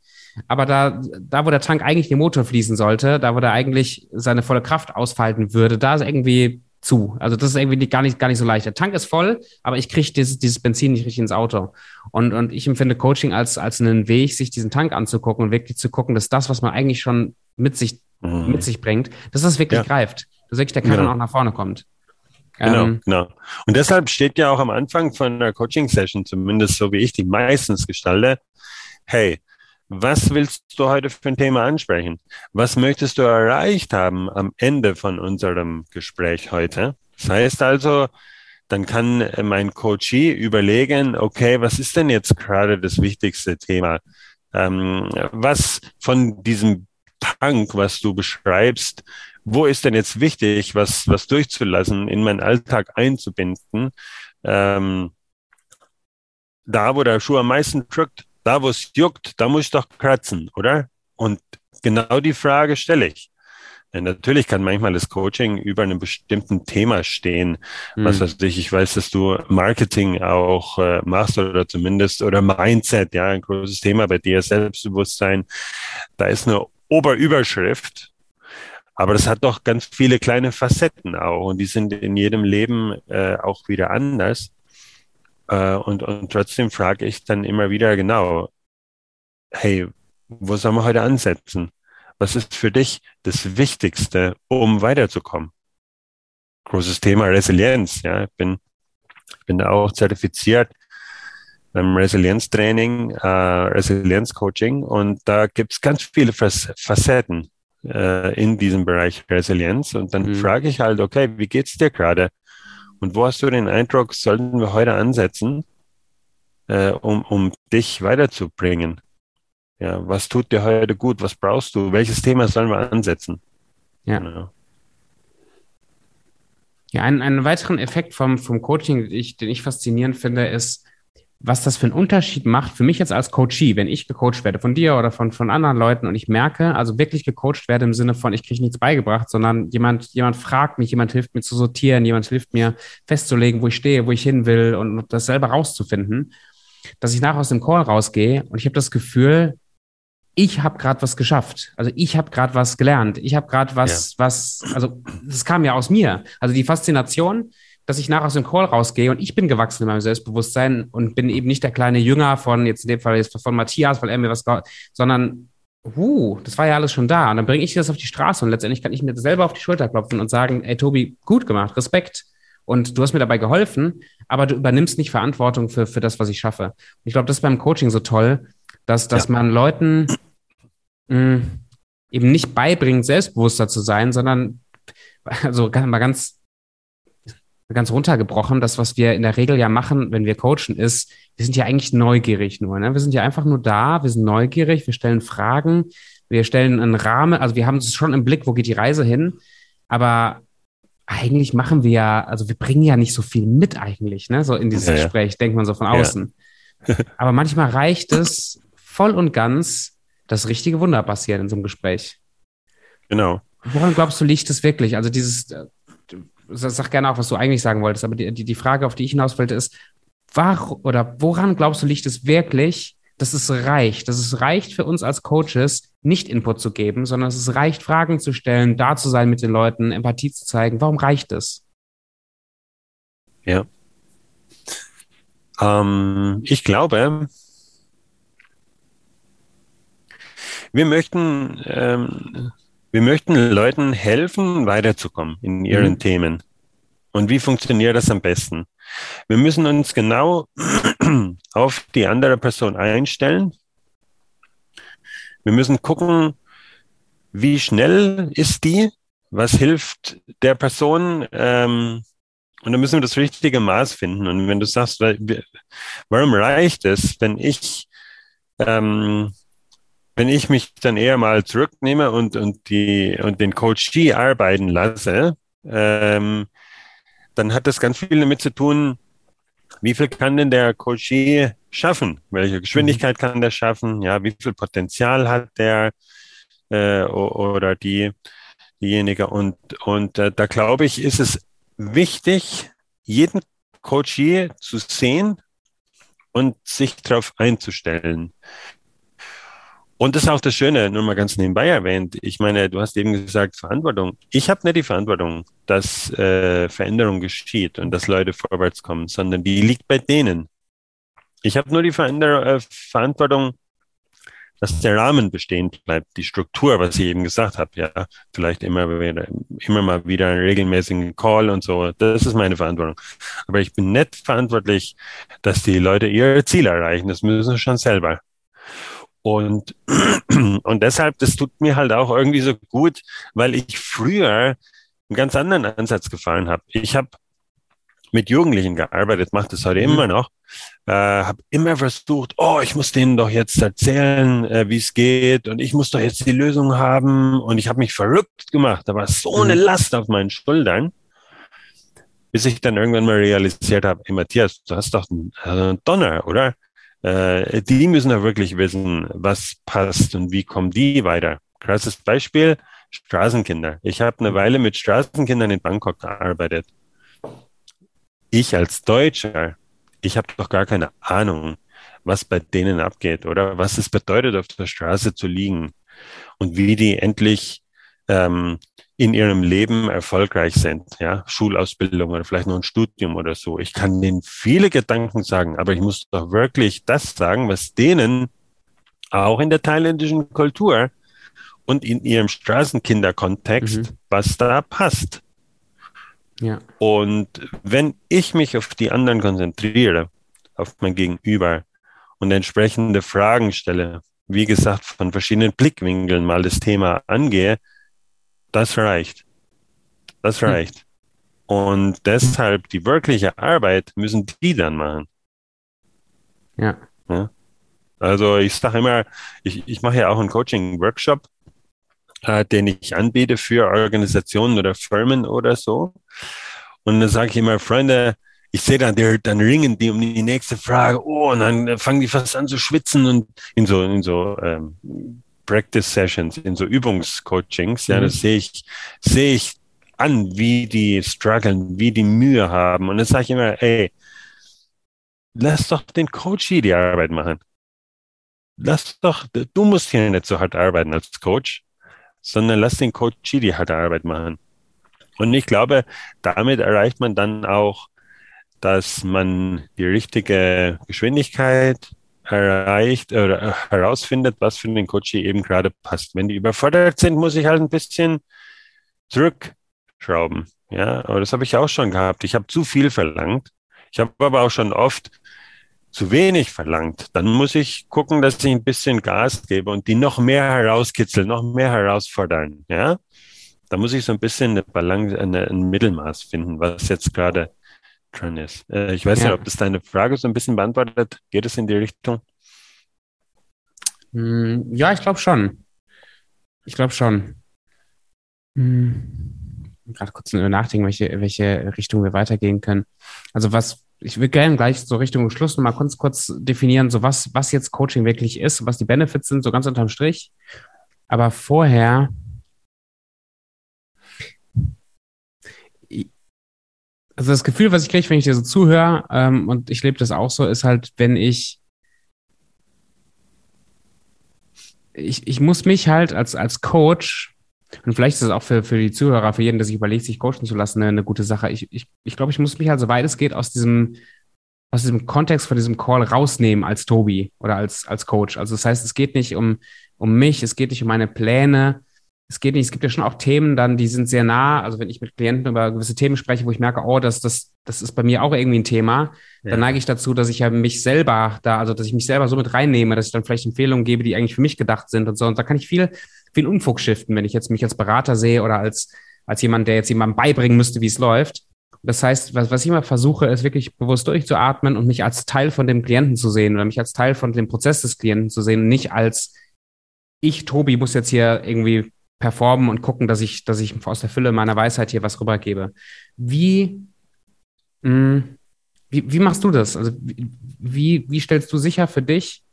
Aber da, da, wo der Tank eigentlich den Motor fließen sollte, da, wo der eigentlich seine volle Kraft ausfalten würde, da ist irgendwie zu. Also das ist irgendwie gar nicht, gar nicht so leicht. Der Tank ist voll, aber ich kriege dieses, dieses Benzin nicht richtig ins Auto. Und, und ich empfinde Coaching als, als einen Weg, sich diesen Tank anzugucken und wirklich zu gucken, dass das, was man eigentlich schon mit sich, mhm. mit sich bringt, dass das wirklich ja. greift wirklich der Karren genau. auch nach vorne kommt. Genau, ähm, genau. Und deshalb steht ja auch am Anfang von einer Coaching-Session, zumindest so wie ich die meistens gestalte, hey, was willst du heute für ein Thema ansprechen? Was möchtest du erreicht haben am Ende von unserem Gespräch heute? Das heißt also, dann kann mein Coachee überlegen, okay, was ist denn jetzt gerade das wichtigste Thema? Ähm, was von diesem Tank, was du beschreibst, wo ist denn jetzt wichtig, was, was durchzulassen, in meinen Alltag einzubinden? Ähm, da, wo der Schuh am meisten drückt, da, wo es juckt, da muss ich doch kratzen, oder? Und genau die Frage stelle ich. Ja, natürlich kann manchmal das Coaching über einem bestimmten Thema stehen. Mhm. Was weiß ich, ich weiß, dass du Marketing auch äh, machst oder zumindest oder Mindset, ja, ein großes Thema bei dir, Selbstbewusstsein. Da ist eine Oberüberschrift aber das hat doch ganz viele kleine Facetten auch und die sind in jedem Leben äh, auch wieder anders. Äh, und, und trotzdem frage ich dann immer wieder genau, hey, wo sollen wir heute ansetzen? Was ist für dich das Wichtigste, um weiterzukommen? Großes Thema Resilienz. Ja, ich bin, bin da auch zertifiziert beim Resilienztraining, äh, Resilienzcoaching und da gibt's ganz viele Facetten äh, in diesem Bereich Resilienz. Und dann mhm. frage ich halt, okay, wie geht's dir gerade? Und wo hast du den Eindruck, sollten wir heute ansetzen, äh, um, um dich weiterzubringen? Ja, was tut dir heute gut? Was brauchst du? Welches Thema sollen wir ansetzen? Ja. Genau. Ja, einen, einen weiteren Effekt vom, vom Coaching, den ich, den ich faszinierend finde, ist, was das für einen Unterschied macht für mich jetzt als Coachee, wenn ich gecoacht werde von dir oder von, von anderen Leuten und ich merke, also wirklich gecoacht werde im Sinne von, ich kriege nichts beigebracht, sondern jemand, jemand fragt mich, jemand hilft mir zu sortieren, jemand hilft mir festzulegen, wo ich stehe, wo ich hin will und das selber rauszufinden, dass ich nachher aus dem Call rausgehe und ich habe das Gefühl, ich habe gerade was geschafft. Also ich habe gerade was gelernt. Ich habe gerade was, ja. was, also das kam ja aus mir. Also die Faszination, dass ich nachher aus dem Call rausgehe und ich bin gewachsen in meinem Selbstbewusstsein und bin eben nicht der kleine Jünger von, jetzt in dem Fall jetzt von Matthias, weil er mir was, sondern, uh, das war ja alles schon da. Und dann bringe ich das auf die Straße und letztendlich kann ich mir selber auf die Schulter klopfen und sagen, ey Tobi, gut gemacht, Respekt. Und du hast mir dabei geholfen, aber du übernimmst nicht Verantwortung für, für das, was ich schaffe. Und ich glaube, das ist beim Coaching so toll, dass, dass ja. man Leuten mh, mm, eben nicht beibringt, selbstbewusster zu sein, sondern also mal ganz ganz runtergebrochen, das, was wir in der Regel ja machen, wenn wir coachen, ist, wir sind ja eigentlich neugierig nur. Ne? Wir sind ja einfach nur da, wir sind neugierig, wir stellen Fragen, wir stellen einen Rahmen, also wir haben es schon im Blick, wo geht die Reise hin, aber eigentlich machen wir ja, also wir bringen ja nicht so viel mit eigentlich, ne? so in dieses ja, Gespräch, ja. denkt man so von außen. Ja. aber manchmal reicht es voll und ganz, das richtige Wunder passiert in so einem Gespräch. Genau. Woran glaubst du, liegt es wirklich? Also dieses, sag gerne auch, was du eigentlich sagen wolltest, aber die, die, Frage, auf die ich hinaus wollte, ist, war, oder woran glaubst du, liegt es wirklich, dass es reicht, dass es reicht für uns als Coaches, nicht Input zu geben, sondern dass es reicht, Fragen zu stellen, da zu sein mit den Leuten, Empathie zu zeigen. Warum reicht es? Ja. Ähm, ich glaube, Wir möchten, ähm, wir möchten Leuten helfen, weiterzukommen in ihren mhm. Themen. Und wie funktioniert das am besten? Wir müssen uns genau auf die andere Person einstellen. Wir müssen gucken, wie schnell ist die, was hilft der Person. Ähm, und dann müssen wir das richtige Maß finden. Und wenn du sagst, warum reicht es, wenn ich ähm, wenn ich mich dann eher mal zurücknehme und, und, die, und den Coachee arbeiten lasse, ähm, dann hat das ganz viel damit zu tun, wie viel kann denn der Coachee schaffen? Welche Geschwindigkeit kann der schaffen? Ja, wie viel Potenzial hat der äh, oder die, diejenige? Und, und äh, da glaube ich, ist es wichtig, jeden Coachee zu sehen und sich darauf einzustellen. Und das ist auch das Schöne, nur mal ganz nebenbei erwähnt. Ich meine, du hast eben gesagt, Verantwortung. Ich habe nicht die Verantwortung, dass äh, Veränderung geschieht und dass Leute vorwärts kommen, sondern die liegt bei denen. Ich habe nur die Veränder äh, Verantwortung, dass der Rahmen bestehen bleibt, die Struktur, was ich eben gesagt habe, ja, vielleicht immer wieder, immer mal wieder einen regelmäßigen Call und so. Das ist meine Verantwortung. Aber ich bin nicht verantwortlich, dass die Leute ihre Ziele erreichen. Das müssen sie schon selber. Und, und deshalb, das tut mir halt auch irgendwie so gut, weil ich früher einen ganz anderen Ansatz gefallen habe. Ich habe mit Jugendlichen gearbeitet, mache das heute mhm. immer noch, äh, habe immer versucht, oh, ich muss denen doch jetzt erzählen, äh, wie es geht und ich muss doch jetzt die Lösung haben und ich habe mich verrückt gemacht. Da war so eine mhm. Last auf meinen Schultern, bis ich dann irgendwann mal realisiert habe, hey Matthias, du hast doch einen, also einen Donner, oder? Äh, die müssen ja wirklich wissen, was passt und wie kommen die weiter. Krasses Beispiel, Straßenkinder. Ich habe eine Weile mit Straßenkindern in Bangkok gearbeitet. Ich als Deutscher, ich habe doch gar keine Ahnung, was bei denen abgeht oder was es bedeutet, auf der Straße zu liegen und wie die endlich ähm, in ihrem Leben erfolgreich sind, ja, Schulausbildung oder vielleicht noch ein Studium oder so. Ich kann denen viele Gedanken sagen, aber ich muss doch wirklich das sagen, was denen auch in der thailändischen Kultur und in ihrem Straßenkinderkontext, mhm. was da passt. Ja. Und wenn ich mich auf die anderen konzentriere, auf mein Gegenüber und entsprechende Fragen stelle, wie gesagt, von verschiedenen Blickwinkeln mal das Thema angehe, das reicht. Das hm. reicht. Hm. Und deshalb die wirkliche Arbeit müssen die dann machen. Ja. ja? Also ich sage immer, ich, ich mache ja auch einen Coaching-Workshop, äh, den ich anbiete für Organisationen oder Firmen oder so. Und dann sage ich immer, Freunde, ich sehe dann, dann ringen die um die nächste Frage, oh, und dann fangen die fast an zu schwitzen und in so, in so ähm, Practice Sessions, in so Übungscoachings, ja, mhm. das sehe ich, sehe ich an, wie die strugglen, wie die Mühe haben. Und dann sage ich immer, ey, lass doch den Coach hier die Arbeit machen. Lass doch, du musst hier nicht so hart arbeiten als Coach, sondern lass den Coach die harte Arbeit machen. Und ich glaube, damit erreicht man dann auch, dass man die richtige Geschwindigkeit erreicht oder herausfindet, was für den Coach eben gerade passt. Wenn die überfordert sind, muss ich halt ein bisschen zurückschrauben. Ja, aber das habe ich auch schon gehabt. Ich habe zu viel verlangt. Ich habe aber auch schon oft zu wenig verlangt. Dann muss ich gucken, dass ich ein bisschen Gas gebe und die noch mehr herauskitzeln, noch mehr herausfordern. Ja, da muss ich so ein bisschen eine Balance, eine, ein Mittelmaß finden, was jetzt gerade dran ist. Äh, ich weiß ja. nicht, ob das deine Frage so ein bisschen beantwortet. Geht es in die Richtung? Hm, ja, ich glaube schon. Ich glaube schon. Hm. Gerade kurz nachdenken, welche, welche Richtung wir weitergehen können. Also was, ich würde gerne gleich so Richtung Schluss nochmal kurz, kurz definieren, so was, was jetzt Coaching wirklich ist, was die Benefits sind, so ganz unterm Strich. Aber vorher also das Gefühl, was ich kriege, wenn ich dir so zuhöre, ähm, und ich lebe das auch so, ist halt, wenn ich, ich, ich muss mich halt als, als Coach, und vielleicht ist es auch für, für die Zuhörer, für jeden, der sich überlegt, sich coachen zu lassen, eine, eine gute Sache. Ich, ich, ich glaube, ich muss mich halt, soweit es geht, aus diesem, aus diesem Kontext von diesem Call rausnehmen als Tobi oder als, als Coach. Also das heißt, es geht nicht um, um mich, es geht nicht um meine Pläne, es geht nicht, es gibt ja schon auch Themen dann, die sind sehr nah. Also wenn ich mit Klienten über gewisse Themen spreche, wo ich merke, oh, das, das, das ist bei mir auch irgendwie ein Thema, ja. dann neige ich dazu, dass ich ja mich selber da, also dass ich mich selber so mit reinnehme, dass ich dann vielleicht Empfehlungen gebe, die eigentlich für mich gedacht sind und so. Und da kann ich viel, viel Unfug shiften, wenn ich jetzt mich als Berater sehe oder als, als jemand, der jetzt jemandem beibringen müsste, wie es läuft. Das heißt, was, was ich immer versuche, ist wirklich bewusst durchzuatmen und mich als Teil von dem Klienten zu sehen oder mich als Teil von dem Prozess des Klienten zu sehen und nicht als ich, Tobi, muss jetzt hier irgendwie performen und gucken, dass ich, dass ich aus der Fülle meiner Weisheit hier was rübergebe. Wie, mh, hm, wie, wie machst du das? Also wie, wie stellst du sicher für dich,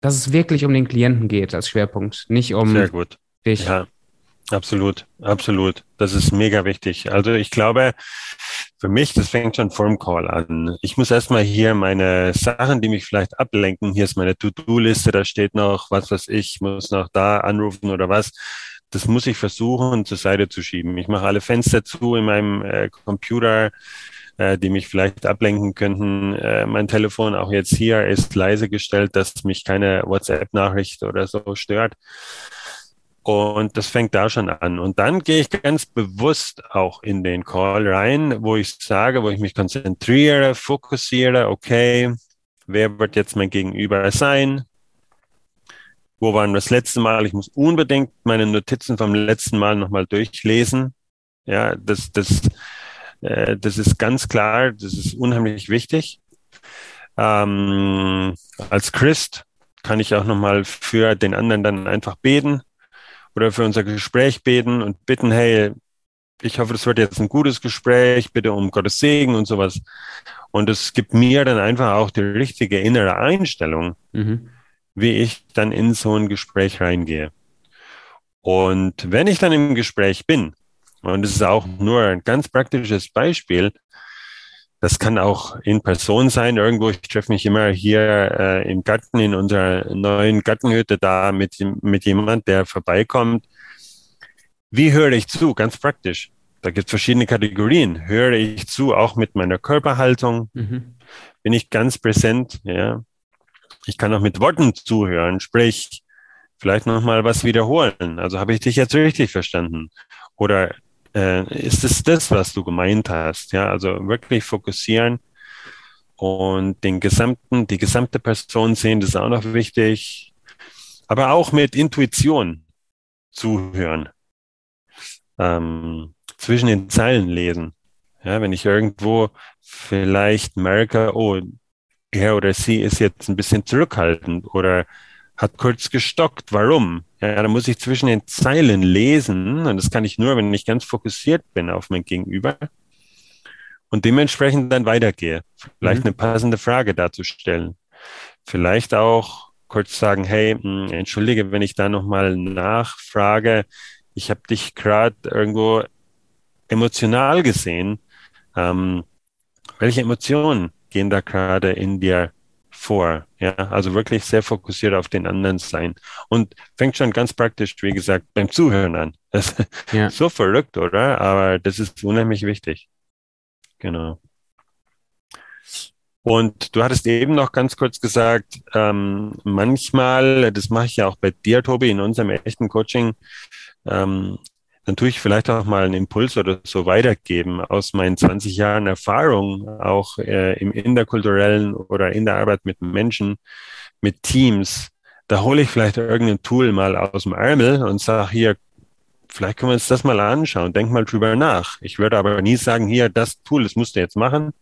dass es wirklich um den Klienten geht als Schwerpunkt, nicht um Sehr gut. dich? Ja, absolut, absolut. Das ist mega wichtig. Also ich glaube, für mich, das fängt schon vor dem Call an. Ich muss erstmal hier meine Sachen, die mich vielleicht ablenken, hier ist meine To-Do-Liste, da steht noch, was weiß ich, muss noch da anrufen oder was das muss ich versuchen zur Seite zu schieben. Ich mache alle Fenster zu in meinem äh, Computer, äh, die mich vielleicht ablenken könnten. Äh, mein Telefon auch jetzt hier ist leise gestellt, dass mich keine WhatsApp-Nachricht oder so stört. Und das fängt da schon an. Und dann gehe ich ganz bewusst auch in den Call rein, wo ich sage, wo ich mich konzentriere, fokussiere, okay, wer wird jetzt mein Gegenüber sein? Wo waren wir das letzte Mal? Ich muss unbedingt meine Notizen vom letzten Mal nochmal durchlesen. Ja, das, das, äh, das ist ganz klar, das ist unheimlich wichtig. Ähm, als Christ kann ich auch nochmal für den anderen dann einfach beten oder für unser Gespräch beten und bitten, hey, ich hoffe, das wird jetzt ein gutes Gespräch, bitte um Gottes Segen und sowas. Und es gibt mir dann einfach auch die richtige innere Einstellung. Mhm wie ich dann in so ein Gespräch reingehe. Und wenn ich dann im Gespräch bin, und das ist auch nur ein ganz praktisches Beispiel, das kann auch in Person sein. Irgendwo, ich treffe mich immer hier äh, im Garten, in unserer neuen Gartenhütte da mit, mit jemand, der vorbeikommt. Wie höre ich zu? Ganz praktisch. Da gibt es verschiedene Kategorien. Höre ich zu, auch mit meiner Körperhaltung? Mhm. Bin ich ganz präsent? Ja. Ich kann auch mit Worten zuhören, sprich, vielleicht nochmal was wiederholen. Also habe ich dich jetzt richtig verstanden? Oder äh, ist es das, was du gemeint hast? Ja, also wirklich fokussieren und den gesamten, die gesamte Person sehen, das ist auch noch wichtig. Aber auch mit Intuition zuhören. Ähm, zwischen den Zeilen lesen. Ja, wenn ich irgendwo vielleicht merke, oh, er oder sie ist jetzt ein bisschen zurückhaltend oder hat kurz gestockt. Warum? Ja, da muss ich zwischen den Zeilen lesen und das kann ich nur, wenn ich ganz fokussiert bin auf mein Gegenüber. und dementsprechend dann weitergehe. Vielleicht mhm. eine passende Frage dazu stellen. Vielleicht auch kurz sagen, hey, hm, entschuldige, wenn ich da nochmal nachfrage. Ich habe dich gerade irgendwo emotional gesehen. Ähm, welche Emotionen gehen da gerade in dir vor? Ja, also wirklich sehr fokussiert auf den anderen sein. Und fängt schon ganz praktisch, wie gesagt, beim Zuhören an. Das ja. ist so verrückt, oder? Aber das ist unheimlich wichtig. Genau. Und du hattest eben noch ganz kurz gesagt, ähm, manchmal, das mache ich ja auch bei dir, Tobi, in unserem echten Coaching, ähm, dann tue ich vielleicht auch mal einen Impuls oder so weitergeben aus meinen 20 Jahren Erfahrung, auch äh, im interkulturellen oder in der Arbeit mit Menschen, mit Teams. Da hole ich vielleicht irgendein Tool mal aus dem Ärmel und sage hier, vielleicht können wir uns das mal anschauen, denk mal drüber nach. Ich würde aber nie sagen, hier, das Tool, das musst du jetzt machen,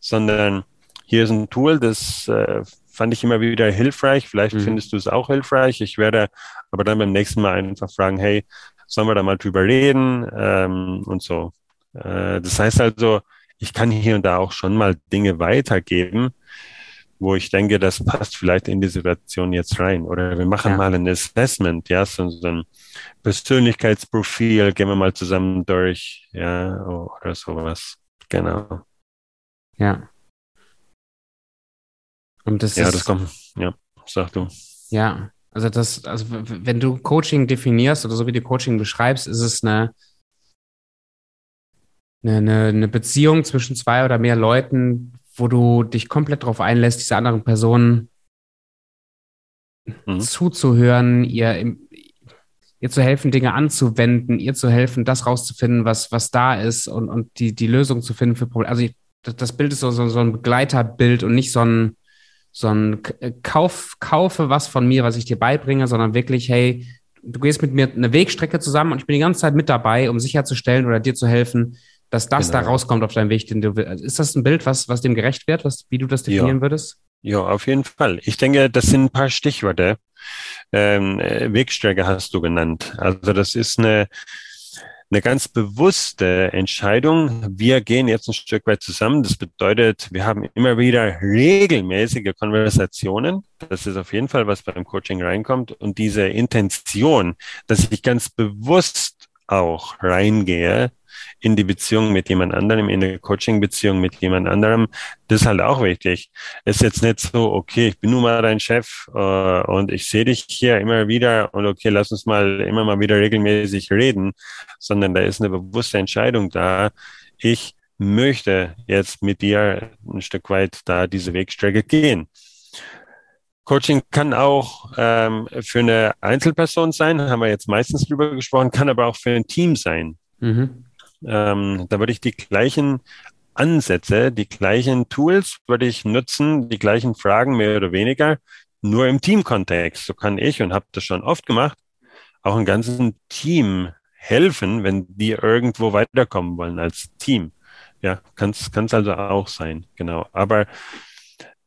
sondern hier ist ein Tool, das äh, fand ich immer wieder hilfreich. Vielleicht mhm. findest du es auch hilfreich. Ich werde aber dann beim nächsten Mal einfach fragen, hey, sollen wir da mal drüber reden ähm, und so. Äh, das heißt also, ich kann hier und da auch schon mal Dinge weitergeben, wo ich denke, das passt vielleicht in die Situation jetzt rein. Oder wir machen ja. mal ein Assessment, ja, so, so ein Persönlichkeitsprofil, gehen wir mal zusammen durch, ja, oder sowas. Genau. Ja. Und das ja, ist, das kommt, ja, sag du. Ja, also das, also wenn du Coaching definierst oder so wie du Coaching beschreibst, ist es eine, eine, eine Beziehung zwischen zwei oder mehr Leuten, wo du dich komplett darauf einlässt, diese anderen Personen mhm. zuzuhören, ihr, ihr zu helfen, Dinge anzuwenden, ihr zu helfen, das rauszufinden, was, was da ist und, und die, die Lösung zu finden für Probleme. Also ich, das Bild ist so, so, so ein Begleiterbild und nicht so ein, so ein äh, Kauf, kaufe was von mir, was ich dir beibringe, sondern wirklich, hey, du gehst mit mir eine Wegstrecke zusammen und ich bin die ganze Zeit mit dabei, um sicherzustellen oder dir zu helfen, dass das genau. da rauskommt auf deinem Weg, den du willst. Ist das ein Bild, was, was dem gerecht wird, was, wie du das definieren ja. würdest? Ja, auf jeden Fall. Ich denke, das sind ein paar Stichworte. Ähm, äh, Wegstrecke hast du genannt. Also das ist eine, eine ganz bewusste Entscheidung. Wir gehen jetzt ein Stück weit zusammen. Das bedeutet, wir haben immer wieder regelmäßige Konversationen. Das ist auf jeden Fall, was beim Coaching reinkommt. Und diese Intention, dass ich ganz bewusst auch reingehe, in die Beziehung mit jemand anderem, in der Coaching-Beziehung mit jemand anderem, das ist halt auch wichtig. Ist jetzt nicht so, okay, ich bin nun mal dein Chef äh, und ich sehe dich hier immer wieder und okay, lass uns mal immer mal wieder regelmäßig reden, sondern da ist eine bewusste Entscheidung da. Ich möchte jetzt mit dir ein Stück weit da diese Wegstrecke gehen. Coaching kann auch ähm, für eine Einzelperson sein, haben wir jetzt meistens drüber gesprochen, kann aber auch für ein Team sein. Mhm. Ähm, da würde ich die gleichen Ansätze, die gleichen Tools würde ich nutzen, die gleichen Fragen mehr oder weniger, nur im Teamkontext. So kann ich und habe das schon oft gemacht, auch ein ganzen Team helfen, wenn die irgendwo weiterkommen wollen als Team. Ja, kann es also auch sein, genau. Aber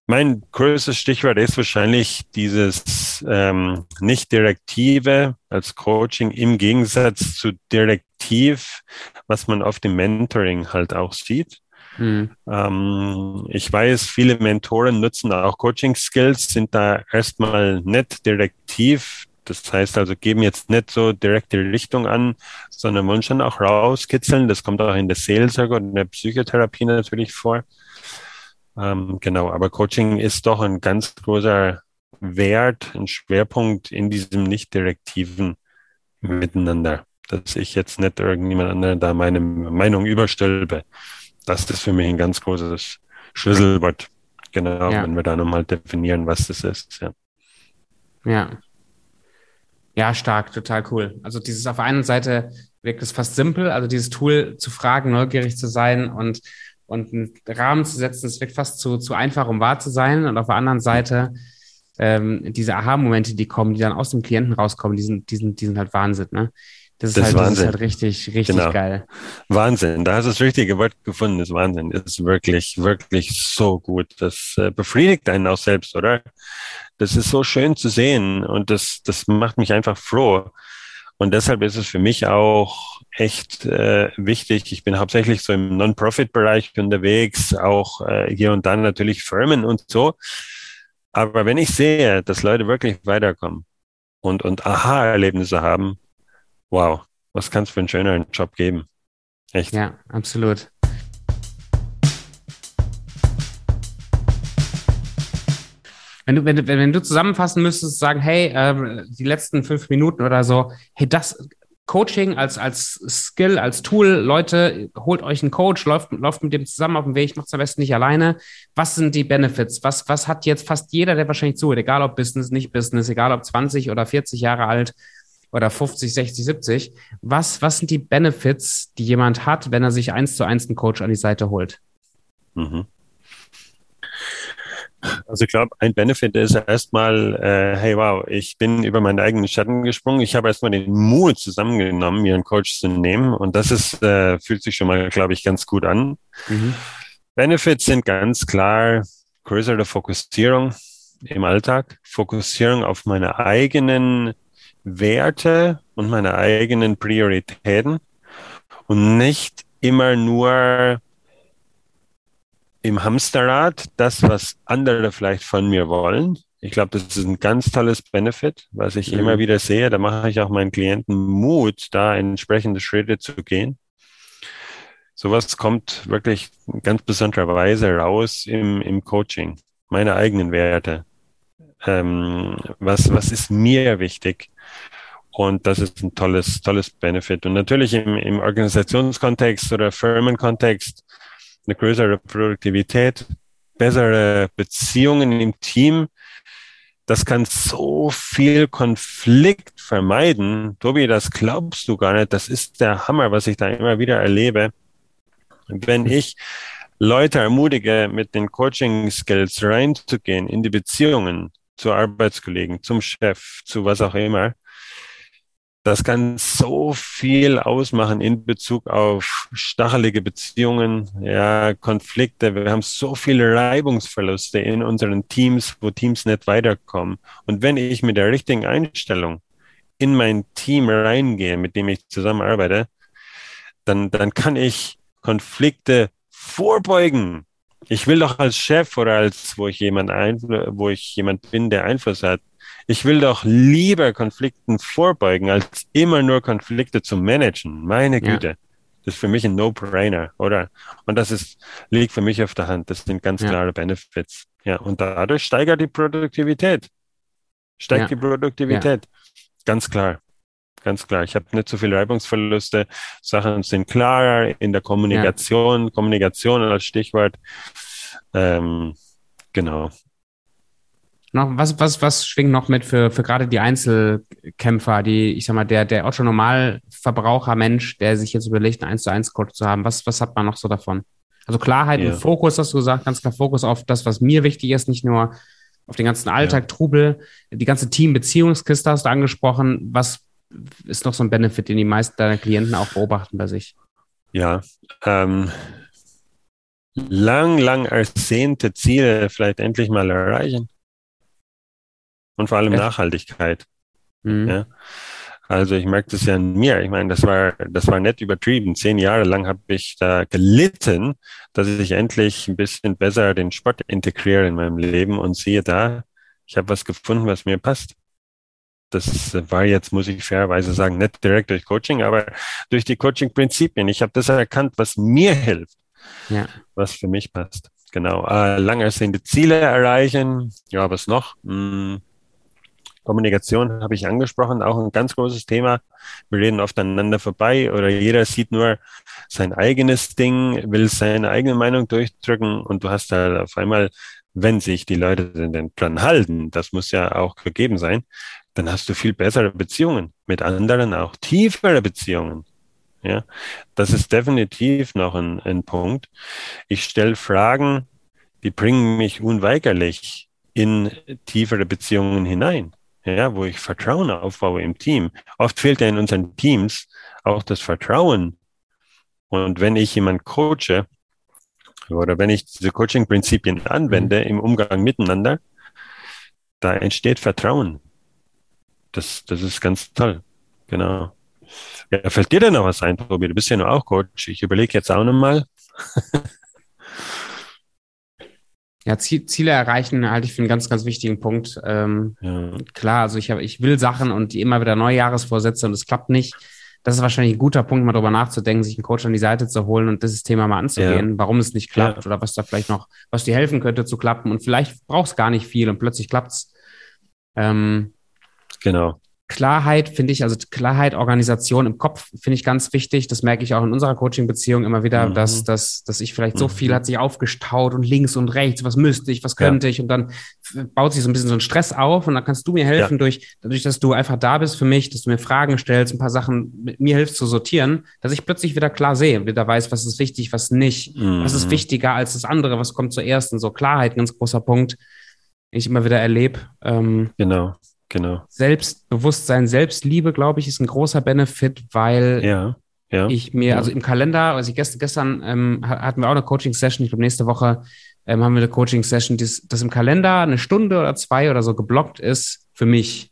mein größtes Stichwort ist wahrscheinlich dieses ähm, nicht direktive als Coaching im Gegensatz zu direktiv, was man auf dem Mentoring halt auch sieht. Mhm. Ähm, ich weiß, viele Mentoren nutzen auch Coaching-Skills, sind da erstmal nicht direktiv. Das heißt also, geben jetzt nicht so direkte Richtung an, sondern wollen schon auch rauskitzeln. Das kommt auch in der Seelsorge und in der Psychotherapie natürlich vor. Ähm, genau, aber Coaching ist doch ein ganz großer Wert, ein Schwerpunkt in diesem nicht direktiven Miteinander, dass ich jetzt nicht irgendjemand anderen da meine Meinung überstülpe. Das ist für mich ein ganz großes Schlüsselwort. Genau, ja. wenn wir da nochmal definieren, was das ist. Ja. ja. Ja, stark, total cool. Also dieses auf der einen Seite wirkt es fast simpel, also dieses Tool zu fragen, neugierig zu sein und und einen Rahmen zu setzen, es wird fast zu, zu einfach, um wahr zu sein. Und auf der anderen Seite ähm, diese Aha-Momente, die kommen, die dann aus dem Klienten rauskommen, die sind, die sind, die sind halt Wahnsinn, ne? Das ist, das halt, Wahnsinn. Das ist halt richtig, richtig genau. geil. Wahnsinn, da hast du das richtige Wort gefunden, das Wahnsinn. Das ist wirklich, wirklich so gut. Das äh, befriedigt einen auch selbst, oder? Das ist so schön zu sehen und das, das macht mich einfach froh. Und deshalb ist es für mich auch echt äh, wichtig. Ich bin hauptsächlich so im Non-Profit-Bereich unterwegs, auch äh, hier und dann natürlich Firmen und so. Aber wenn ich sehe, dass Leute wirklich weiterkommen und, und Aha-Erlebnisse haben, wow, was kann es für einen schöneren Job geben? Echt. Ja, absolut. Wenn du, wenn, du, wenn du zusammenfassen müsstest, sagen, hey, äh, die letzten fünf Minuten oder so, hey, das Coaching als, als Skill, als Tool, Leute, holt euch einen Coach, läuft, läuft mit dem zusammen auf dem Weg, macht es am besten nicht alleine. Was sind die Benefits? Was, was hat jetzt fast jeder, der wahrscheinlich zuhört, egal ob Business, nicht Business, egal ob 20 oder 40 Jahre alt oder 50, 60, 70, was, was sind die Benefits, die jemand hat, wenn er sich eins zu eins einen Coach an die Seite holt? Mhm. Also ich glaube, ein Benefit ist erstmal, äh, hey wow, ich bin über meinen eigenen Schatten gesprungen. Ich habe erstmal den Mut zusammengenommen, mir einen Coach zu nehmen. Und das ist, äh, fühlt sich schon mal, glaube ich, ganz gut an. Mhm. Benefits sind ganz klar größere Fokussierung im Alltag, Fokussierung auf meine eigenen Werte und meine eigenen Prioritäten und nicht immer nur im Hamsterrad das, was andere vielleicht von mir wollen. Ich glaube, das ist ein ganz tolles Benefit, was ich mhm. immer wieder sehe. Da mache ich auch meinen Klienten Mut, da entsprechende Schritte zu gehen. Sowas kommt wirklich ganz besonderer Weise raus im, im Coaching. Meine eigenen Werte. Ähm, was, was ist mir wichtig? Und das ist ein tolles, tolles Benefit. Und natürlich im, im Organisationskontext oder Firmenkontext eine größere Produktivität, bessere Beziehungen im Team. Das kann so viel Konflikt vermeiden. Tobi, das glaubst du gar nicht. Das ist der Hammer, was ich da immer wieder erlebe. Wenn ich Leute ermutige, mit den Coaching-Skills reinzugehen in die Beziehungen zu Arbeitskollegen, zum Chef, zu was auch immer, das kann so viel ausmachen in Bezug auf stachelige Beziehungen, ja, Konflikte. Wir haben so viele Reibungsverluste in unseren Teams, wo Teams nicht weiterkommen. Und wenn ich mit der richtigen Einstellung in mein Team reingehe, mit dem ich zusammenarbeite, dann, dann kann ich Konflikte vorbeugen. Ich will doch als Chef oder als, wo ich jemand, wo ich jemand bin, der Einfluss hat, ich will doch lieber Konflikten vorbeugen, als immer nur Konflikte zu managen. Meine Güte. Ja. Das ist für mich ein No-Brainer, oder? Und das ist, liegt für mich auf der Hand. Das sind ganz ja. klare Benefits. Ja, und dadurch steigert die Produktivität. Steigt ja. die Produktivität. Ganz klar. Ganz klar. Ich habe nicht so viele Reibungsverluste. Sachen sind klarer in der Kommunikation. Kommunikation als Stichwort. Ähm, genau. Noch, was, was, was schwingt noch mit für, für gerade die Einzelkämpfer, die, ich sag mal, der, der Otto Mensch, der sich jetzt überlegt, einen 1 zu 1 Coach zu haben, was, was hat man noch so davon? Also Klarheit ja. und Fokus, hast du gesagt, ganz klar Fokus auf das, was mir wichtig ist, nicht nur auf den ganzen Alltag, ja. Trubel, die ganze Team-Beziehungskiste hast du angesprochen. Was ist noch so ein Benefit, den die meisten deiner Klienten auch beobachten bei sich? Ja, ähm, lang, lang ersehnte Ziele vielleicht endlich mal erreichen und vor allem ja. Nachhaltigkeit. Mhm. Ja. Also ich merke das ja an mir. Ich meine, das war, das war nicht übertrieben. Zehn Jahre lang habe ich da gelitten, dass ich endlich ein bisschen besser den Sport integriere in meinem Leben und sehe da, ich habe was gefunden, was mir passt. Das war jetzt, muss ich fairerweise sagen, nicht direkt durch Coaching, aber durch die Coaching-Prinzipien. Ich habe das erkannt, was mir hilft, ja. was für mich passt. Genau. Äh, lang ersehende Ziele erreichen. Ja, was noch? Hm Kommunikation habe ich angesprochen, auch ein ganz großes Thema. Wir reden oft aneinander vorbei oder jeder sieht nur sein eigenes Ding, will seine eigene Meinung durchdrücken und du hast halt auf einmal, wenn sich die Leute denn dran halten, das muss ja auch gegeben sein, dann hast du viel bessere Beziehungen mit anderen, auch tiefere Beziehungen. Ja, das ist definitiv noch ein, ein Punkt. Ich stelle Fragen, die bringen mich unweigerlich in tiefere Beziehungen hinein ja, wo ich Vertrauen aufbaue im Team. Oft fehlt ja in unseren Teams auch das Vertrauen. Und wenn ich jemanden coache oder wenn ich diese Coaching-Prinzipien anwende mhm. im Umgang miteinander, da entsteht Vertrauen. Das, das ist ganz toll. genau. Ja, fällt dir denn noch was ein, Tobi? Du bist ja nur auch Coach. Ich überlege jetzt auch nochmal. Ja, Ziele erreichen halte ich für einen ganz, ganz wichtigen Punkt. Ähm, ja. Klar, also ich habe, ich will Sachen und die immer wieder neue Jahresvorsätze und es klappt nicht. Das ist wahrscheinlich ein guter Punkt, mal darüber nachzudenken, sich einen Coach an die Seite zu holen und dieses Thema mal anzugehen, ja. warum es nicht klappt ja. oder was da vielleicht noch, was dir helfen könnte zu klappen. Und vielleicht brauchst gar nicht viel und plötzlich klappt's. Ähm, genau. Klarheit finde ich, also Klarheit, Organisation im Kopf finde ich ganz wichtig. Das merke ich auch in unserer Coaching-Beziehung immer wieder, mhm. dass, dass, dass ich vielleicht so viel mhm. hat sich aufgestaut und links und rechts, was müsste ich, was könnte ja. ich und dann baut sich so ein bisschen so ein Stress auf und dann kannst du mir helfen ja. durch, dadurch, dass du einfach da bist für mich, dass du mir Fragen stellst, ein paar Sachen mit mir hilfst zu sortieren, dass ich plötzlich wieder klar sehe, wieder weiß, was ist wichtig, was nicht, mhm. was ist mhm. wichtiger als das andere, was kommt zuerst und so Klarheit, ein ganz großer Punkt, den ich immer wieder erlebe. Ähm, genau Genau. Selbstbewusstsein, Selbstliebe, glaube ich, ist ein großer Benefit, weil ja, ja, ich mir, ja. also im Kalender, also ich gestern, gestern ähm, hatten wir auch eine Coaching-Session, ich glaube nächste Woche ähm, haben wir eine Coaching-Session, das, das im Kalender eine Stunde oder zwei oder so geblockt ist für mich.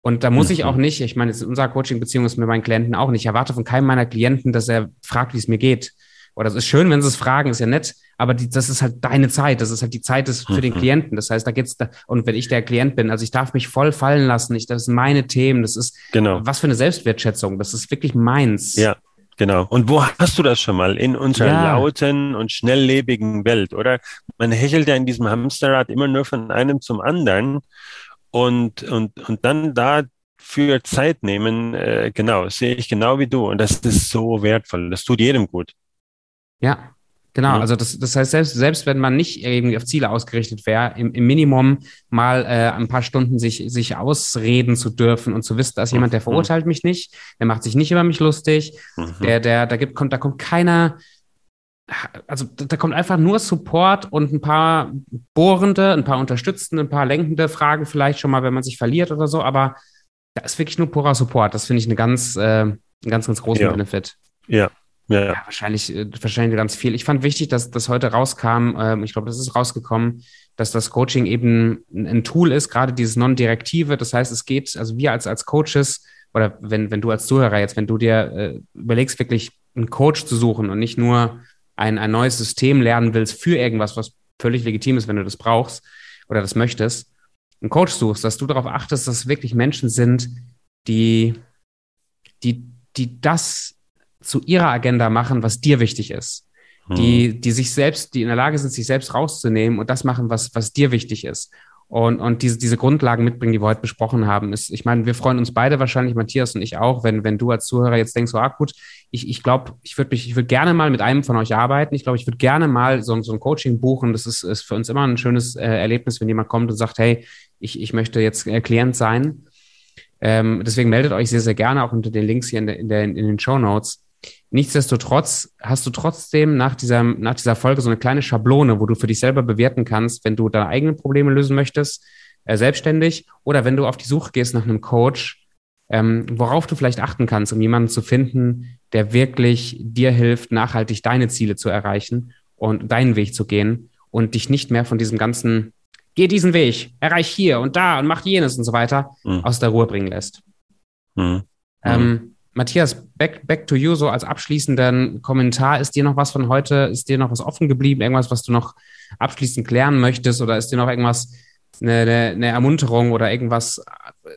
Und da muss mhm. ich auch nicht, ich meine, jetzt in unserer Coaching-Beziehung ist mit meinen Klienten auch nicht. Ich erwarte von keinem meiner Klienten, dass er fragt, wie es mir geht. Oder es ist schön, wenn sie es fragen, ist ja nett, aber die, das ist halt deine Zeit, das ist halt die Zeit des, für mhm. den Klienten. Das heißt, da geht's da, und wenn ich der Klient bin, also ich darf mich voll fallen lassen, ich, das sind meine Themen, das ist genau. was für eine Selbstwertschätzung, das ist wirklich meins. Ja. Genau. Und wo hast du das schon mal? In unserer ja. lauten und schnelllebigen Welt, oder? Man hechelt ja in diesem Hamsterrad immer nur von einem zum anderen und, und, und dann da für Zeit nehmen, äh, genau, sehe ich genau wie du. Und das ist so wertvoll. Das tut jedem gut. Ja, Genau, also das, das heißt, selbst, selbst wenn man nicht irgendwie auf Ziele ausgerichtet wäre, im, im Minimum mal äh, ein paar Stunden sich, sich ausreden zu dürfen und zu wissen, dass jemand, der mhm. verurteilt mich nicht, der macht sich nicht über mich lustig, mhm. der, der, da gibt, kommt, da kommt keiner, also da kommt einfach nur Support und ein paar bohrende, ein paar unterstützende, ein paar lenkende Fragen vielleicht schon mal, wenn man sich verliert oder so, aber da ist wirklich nur purer Support. Das finde ich eine ganz, äh, einen ganz, ganz großen ja. Benefit. Ja, ja, ja. wahrscheinlich, äh, wahrscheinlich ganz viel. Ich fand wichtig, dass das heute rauskam, ähm, ich glaube, das ist rausgekommen, dass das Coaching eben ein Tool ist, gerade dieses Non-Direktive. Das heißt, es geht, also wir als, als Coaches, oder wenn, wenn du als Zuhörer jetzt, wenn du dir äh, überlegst, wirklich einen Coach zu suchen und nicht nur ein, ein neues System lernen willst für irgendwas, was völlig legitim ist, wenn du das brauchst oder das möchtest, einen Coach suchst, dass du darauf achtest, dass es wirklich Menschen sind, die, die, die das zu ihrer Agenda machen, was dir wichtig ist. Hm. Die, die sich selbst, die in der Lage sind, sich selbst rauszunehmen und das machen, was, was dir wichtig ist. Und, und diese, diese Grundlagen mitbringen, die wir heute besprochen haben, ist, ich meine, wir freuen uns beide wahrscheinlich, Matthias und ich auch, wenn, wenn du als Zuhörer jetzt denkst, so, ah, gut, ich, ich glaube, ich würde mich, ich würde gerne mal mit einem von euch arbeiten. Ich glaube, ich würde gerne mal so, so ein Coaching buchen. Das ist, ist für uns immer ein schönes äh, Erlebnis, wenn jemand kommt und sagt, hey, ich, ich möchte jetzt äh, Klient sein. Ähm, deswegen meldet euch sehr, sehr gerne auch unter den Links hier in, der, in, der, in den Show Notes. Nichtsdestotrotz hast du trotzdem nach dieser, nach dieser Folge so eine kleine Schablone, wo du für dich selber bewerten kannst, wenn du deine eigenen Probleme lösen möchtest, äh, selbstständig, oder wenn du auf die Suche gehst nach einem Coach, ähm, worauf du vielleicht achten kannst, um jemanden zu finden, der wirklich dir hilft, nachhaltig deine Ziele zu erreichen und deinen Weg zu gehen und dich nicht mehr von diesem ganzen, geh diesen Weg, erreich hier und da und mach jenes und so weiter, mhm. aus der Ruhe bringen lässt. Mhm. Ähm, Matthias, back, back to you, so als abschließenden Kommentar. Ist dir noch was von heute, ist dir noch was offen geblieben? Irgendwas, was du noch abschließend klären möchtest? Oder ist dir noch irgendwas, eine, eine Ermunterung oder irgendwas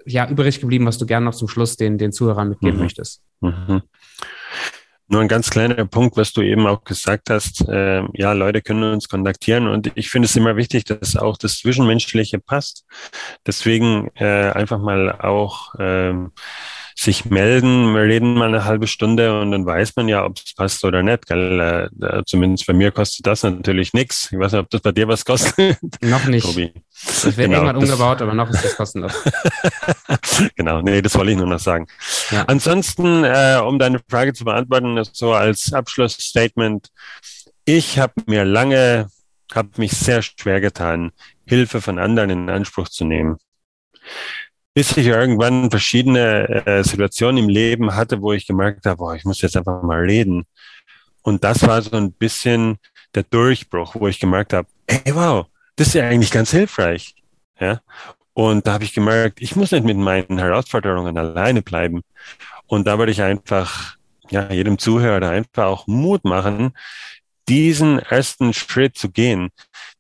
ja, übrig geblieben, was du gerne noch zum Schluss den, den Zuhörern mitgeben mhm. möchtest? Mhm. Nur ein ganz kleiner Punkt, was du eben auch gesagt hast. Äh, ja, Leute können uns kontaktieren und ich finde es immer wichtig, dass auch das Zwischenmenschliche passt. Deswegen äh, einfach mal auch ähm, sich melden, wir reden mal eine halbe Stunde und dann weiß man ja, ob es passt oder nicht. Gell? Äh, zumindest bei mir kostet das natürlich nichts. Ich weiß nicht, ob das bei dir was kostet. Noch nicht. Tobi. Das wird genau, irgendwann umgebaut, aber noch ist das kostenlos. genau, nee, das wollte ich nur noch sagen. Ja. Ansonsten, äh, um deine Frage zu beantworten, so als Abschlussstatement, ich habe mir lange, habe mich sehr schwer getan, Hilfe von anderen in Anspruch zu nehmen bis ich irgendwann verschiedene äh, Situationen im Leben hatte, wo ich gemerkt habe, boah, ich muss jetzt einfach mal reden. Und das war so ein bisschen der Durchbruch, wo ich gemerkt habe, hey, wow, das ist ja eigentlich ganz hilfreich. Ja. Und da habe ich gemerkt, ich muss nicht mit meinen Herausforderungen alleine bleiben. Und da würde ich einfach ja, jedem Zuhörer einfach auch Mut machen, diesen ersten Schritt zu gehen,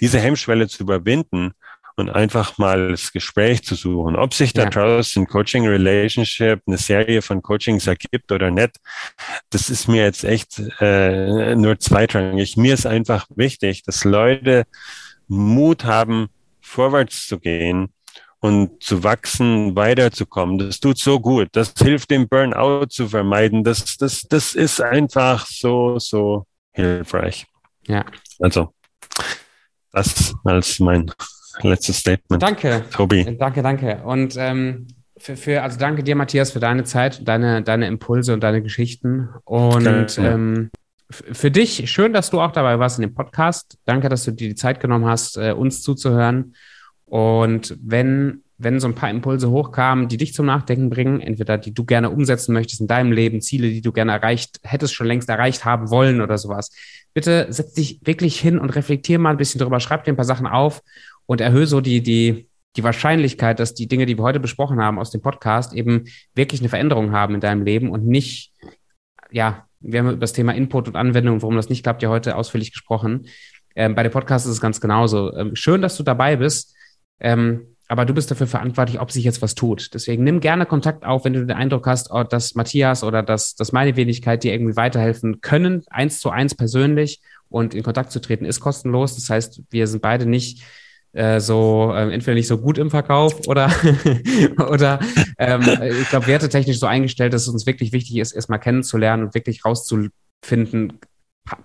diese Hemmschwelle zu überwinden und einfach mal das Gespräch zu suchen. Ob sich da ja. draußen Coaching Relationship, eine Serie von Coachings ergibt oder nicht, das ist mir jetzt echt äh, nur zweitrangig. Mir ist einfach wichtig, dass Leute Mut haben, vorwärts zu gehen und zu wachsen, weiterzukommen. Das tut so gut. Das hilft dem Burnout zu vermeiden. Das, das, das ist einfach so, so hilfreich. Ja. Also, das als mein letztes Statement. Danke. Tobi. Danke, danke. Und ähm, für, für, also danke dir, Matthias, für deine Zeit, deine, deine Impulse und deine Geschichten. Und ähm, für dich, schön, dass du auch dabei warst in dem Podcast. Danke, dass du dir die Zeit genommen hast, äh, uns zuzuhören. Und wenn, wenn so ein paar Impulse hochkamen, die dich zum Nachdenken bringen, entweder die du gerne umsetzen möchtest in deinem Leben, Ziele, die du gerne erreicht, hättest schon längst erreicht haben wollen oder sowas, bitte setz dich wirklich hin und reflektier mal ein bisschen drüber, schreib dir ein paar Sachen auf und erhöhe so die, die, die Wahrscheinlichkeit, dass die Dinge, die wir heute besprochen haben aus dem Podcast, eben wirklich eine Veränderung haben in deinem Leben und nicht, ja, wir haben über das Thema Input und Anwendung, warum das nicht klappt, ja heute ausführlich gesprochen. Ähm, bei dem Podcast ist es ganz genauso. Ähm, schön, dass du dabei bist. Ähm, aber du bist dafür verantwortlich, ob sich jetzt was tut. Deswegen nimm gerne Kontakt auf, wenn du den Eindruck hast, oh, dass Matthias oder dass, dass meine Wenigkeit dir irgendwie weiterhelfen können, eins zu eins persönlich und in Kontakt zu treten, ist kostenlos. Das heißt, wir sind beide nicht äh, so äh, entweder nicht so gut im Verkauf oder oder ähm, ich glaube wertetechnisch so eingestellt, dass es uns wirklich wichtig ist, erstmal kennenzulernen und wirklich rauszufinden,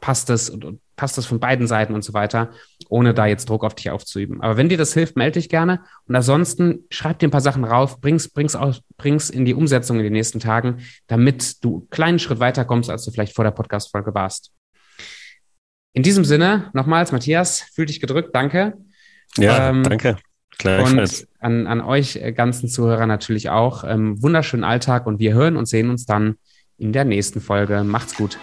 passt das und, und passt das von beiden Seiten und so weiter, ohne da jetzt Druck auf dich aufzuüben. Aber wenn dir das hilft, melde dich gerne. Und ansonsten schreib dir ein paar Sachen rauf, bring's, bring's, aus, bring's in die Umsetzung in den nächsten Tagen, damit du einen kleinen Schritt weiterkommst, als du vielleicht vor der Podcast-Folge warst. In diesem Sinne, nochmals, Matthias, fühl dich gedrückt, danke. Ja, ähm, danke. Und an, an euch äh, ganzen Zuhörer natürlich auch. Ähm, wunderschönen Alltag und wir hören und sehen uns dann in der nächsten Folge. Macht's gut.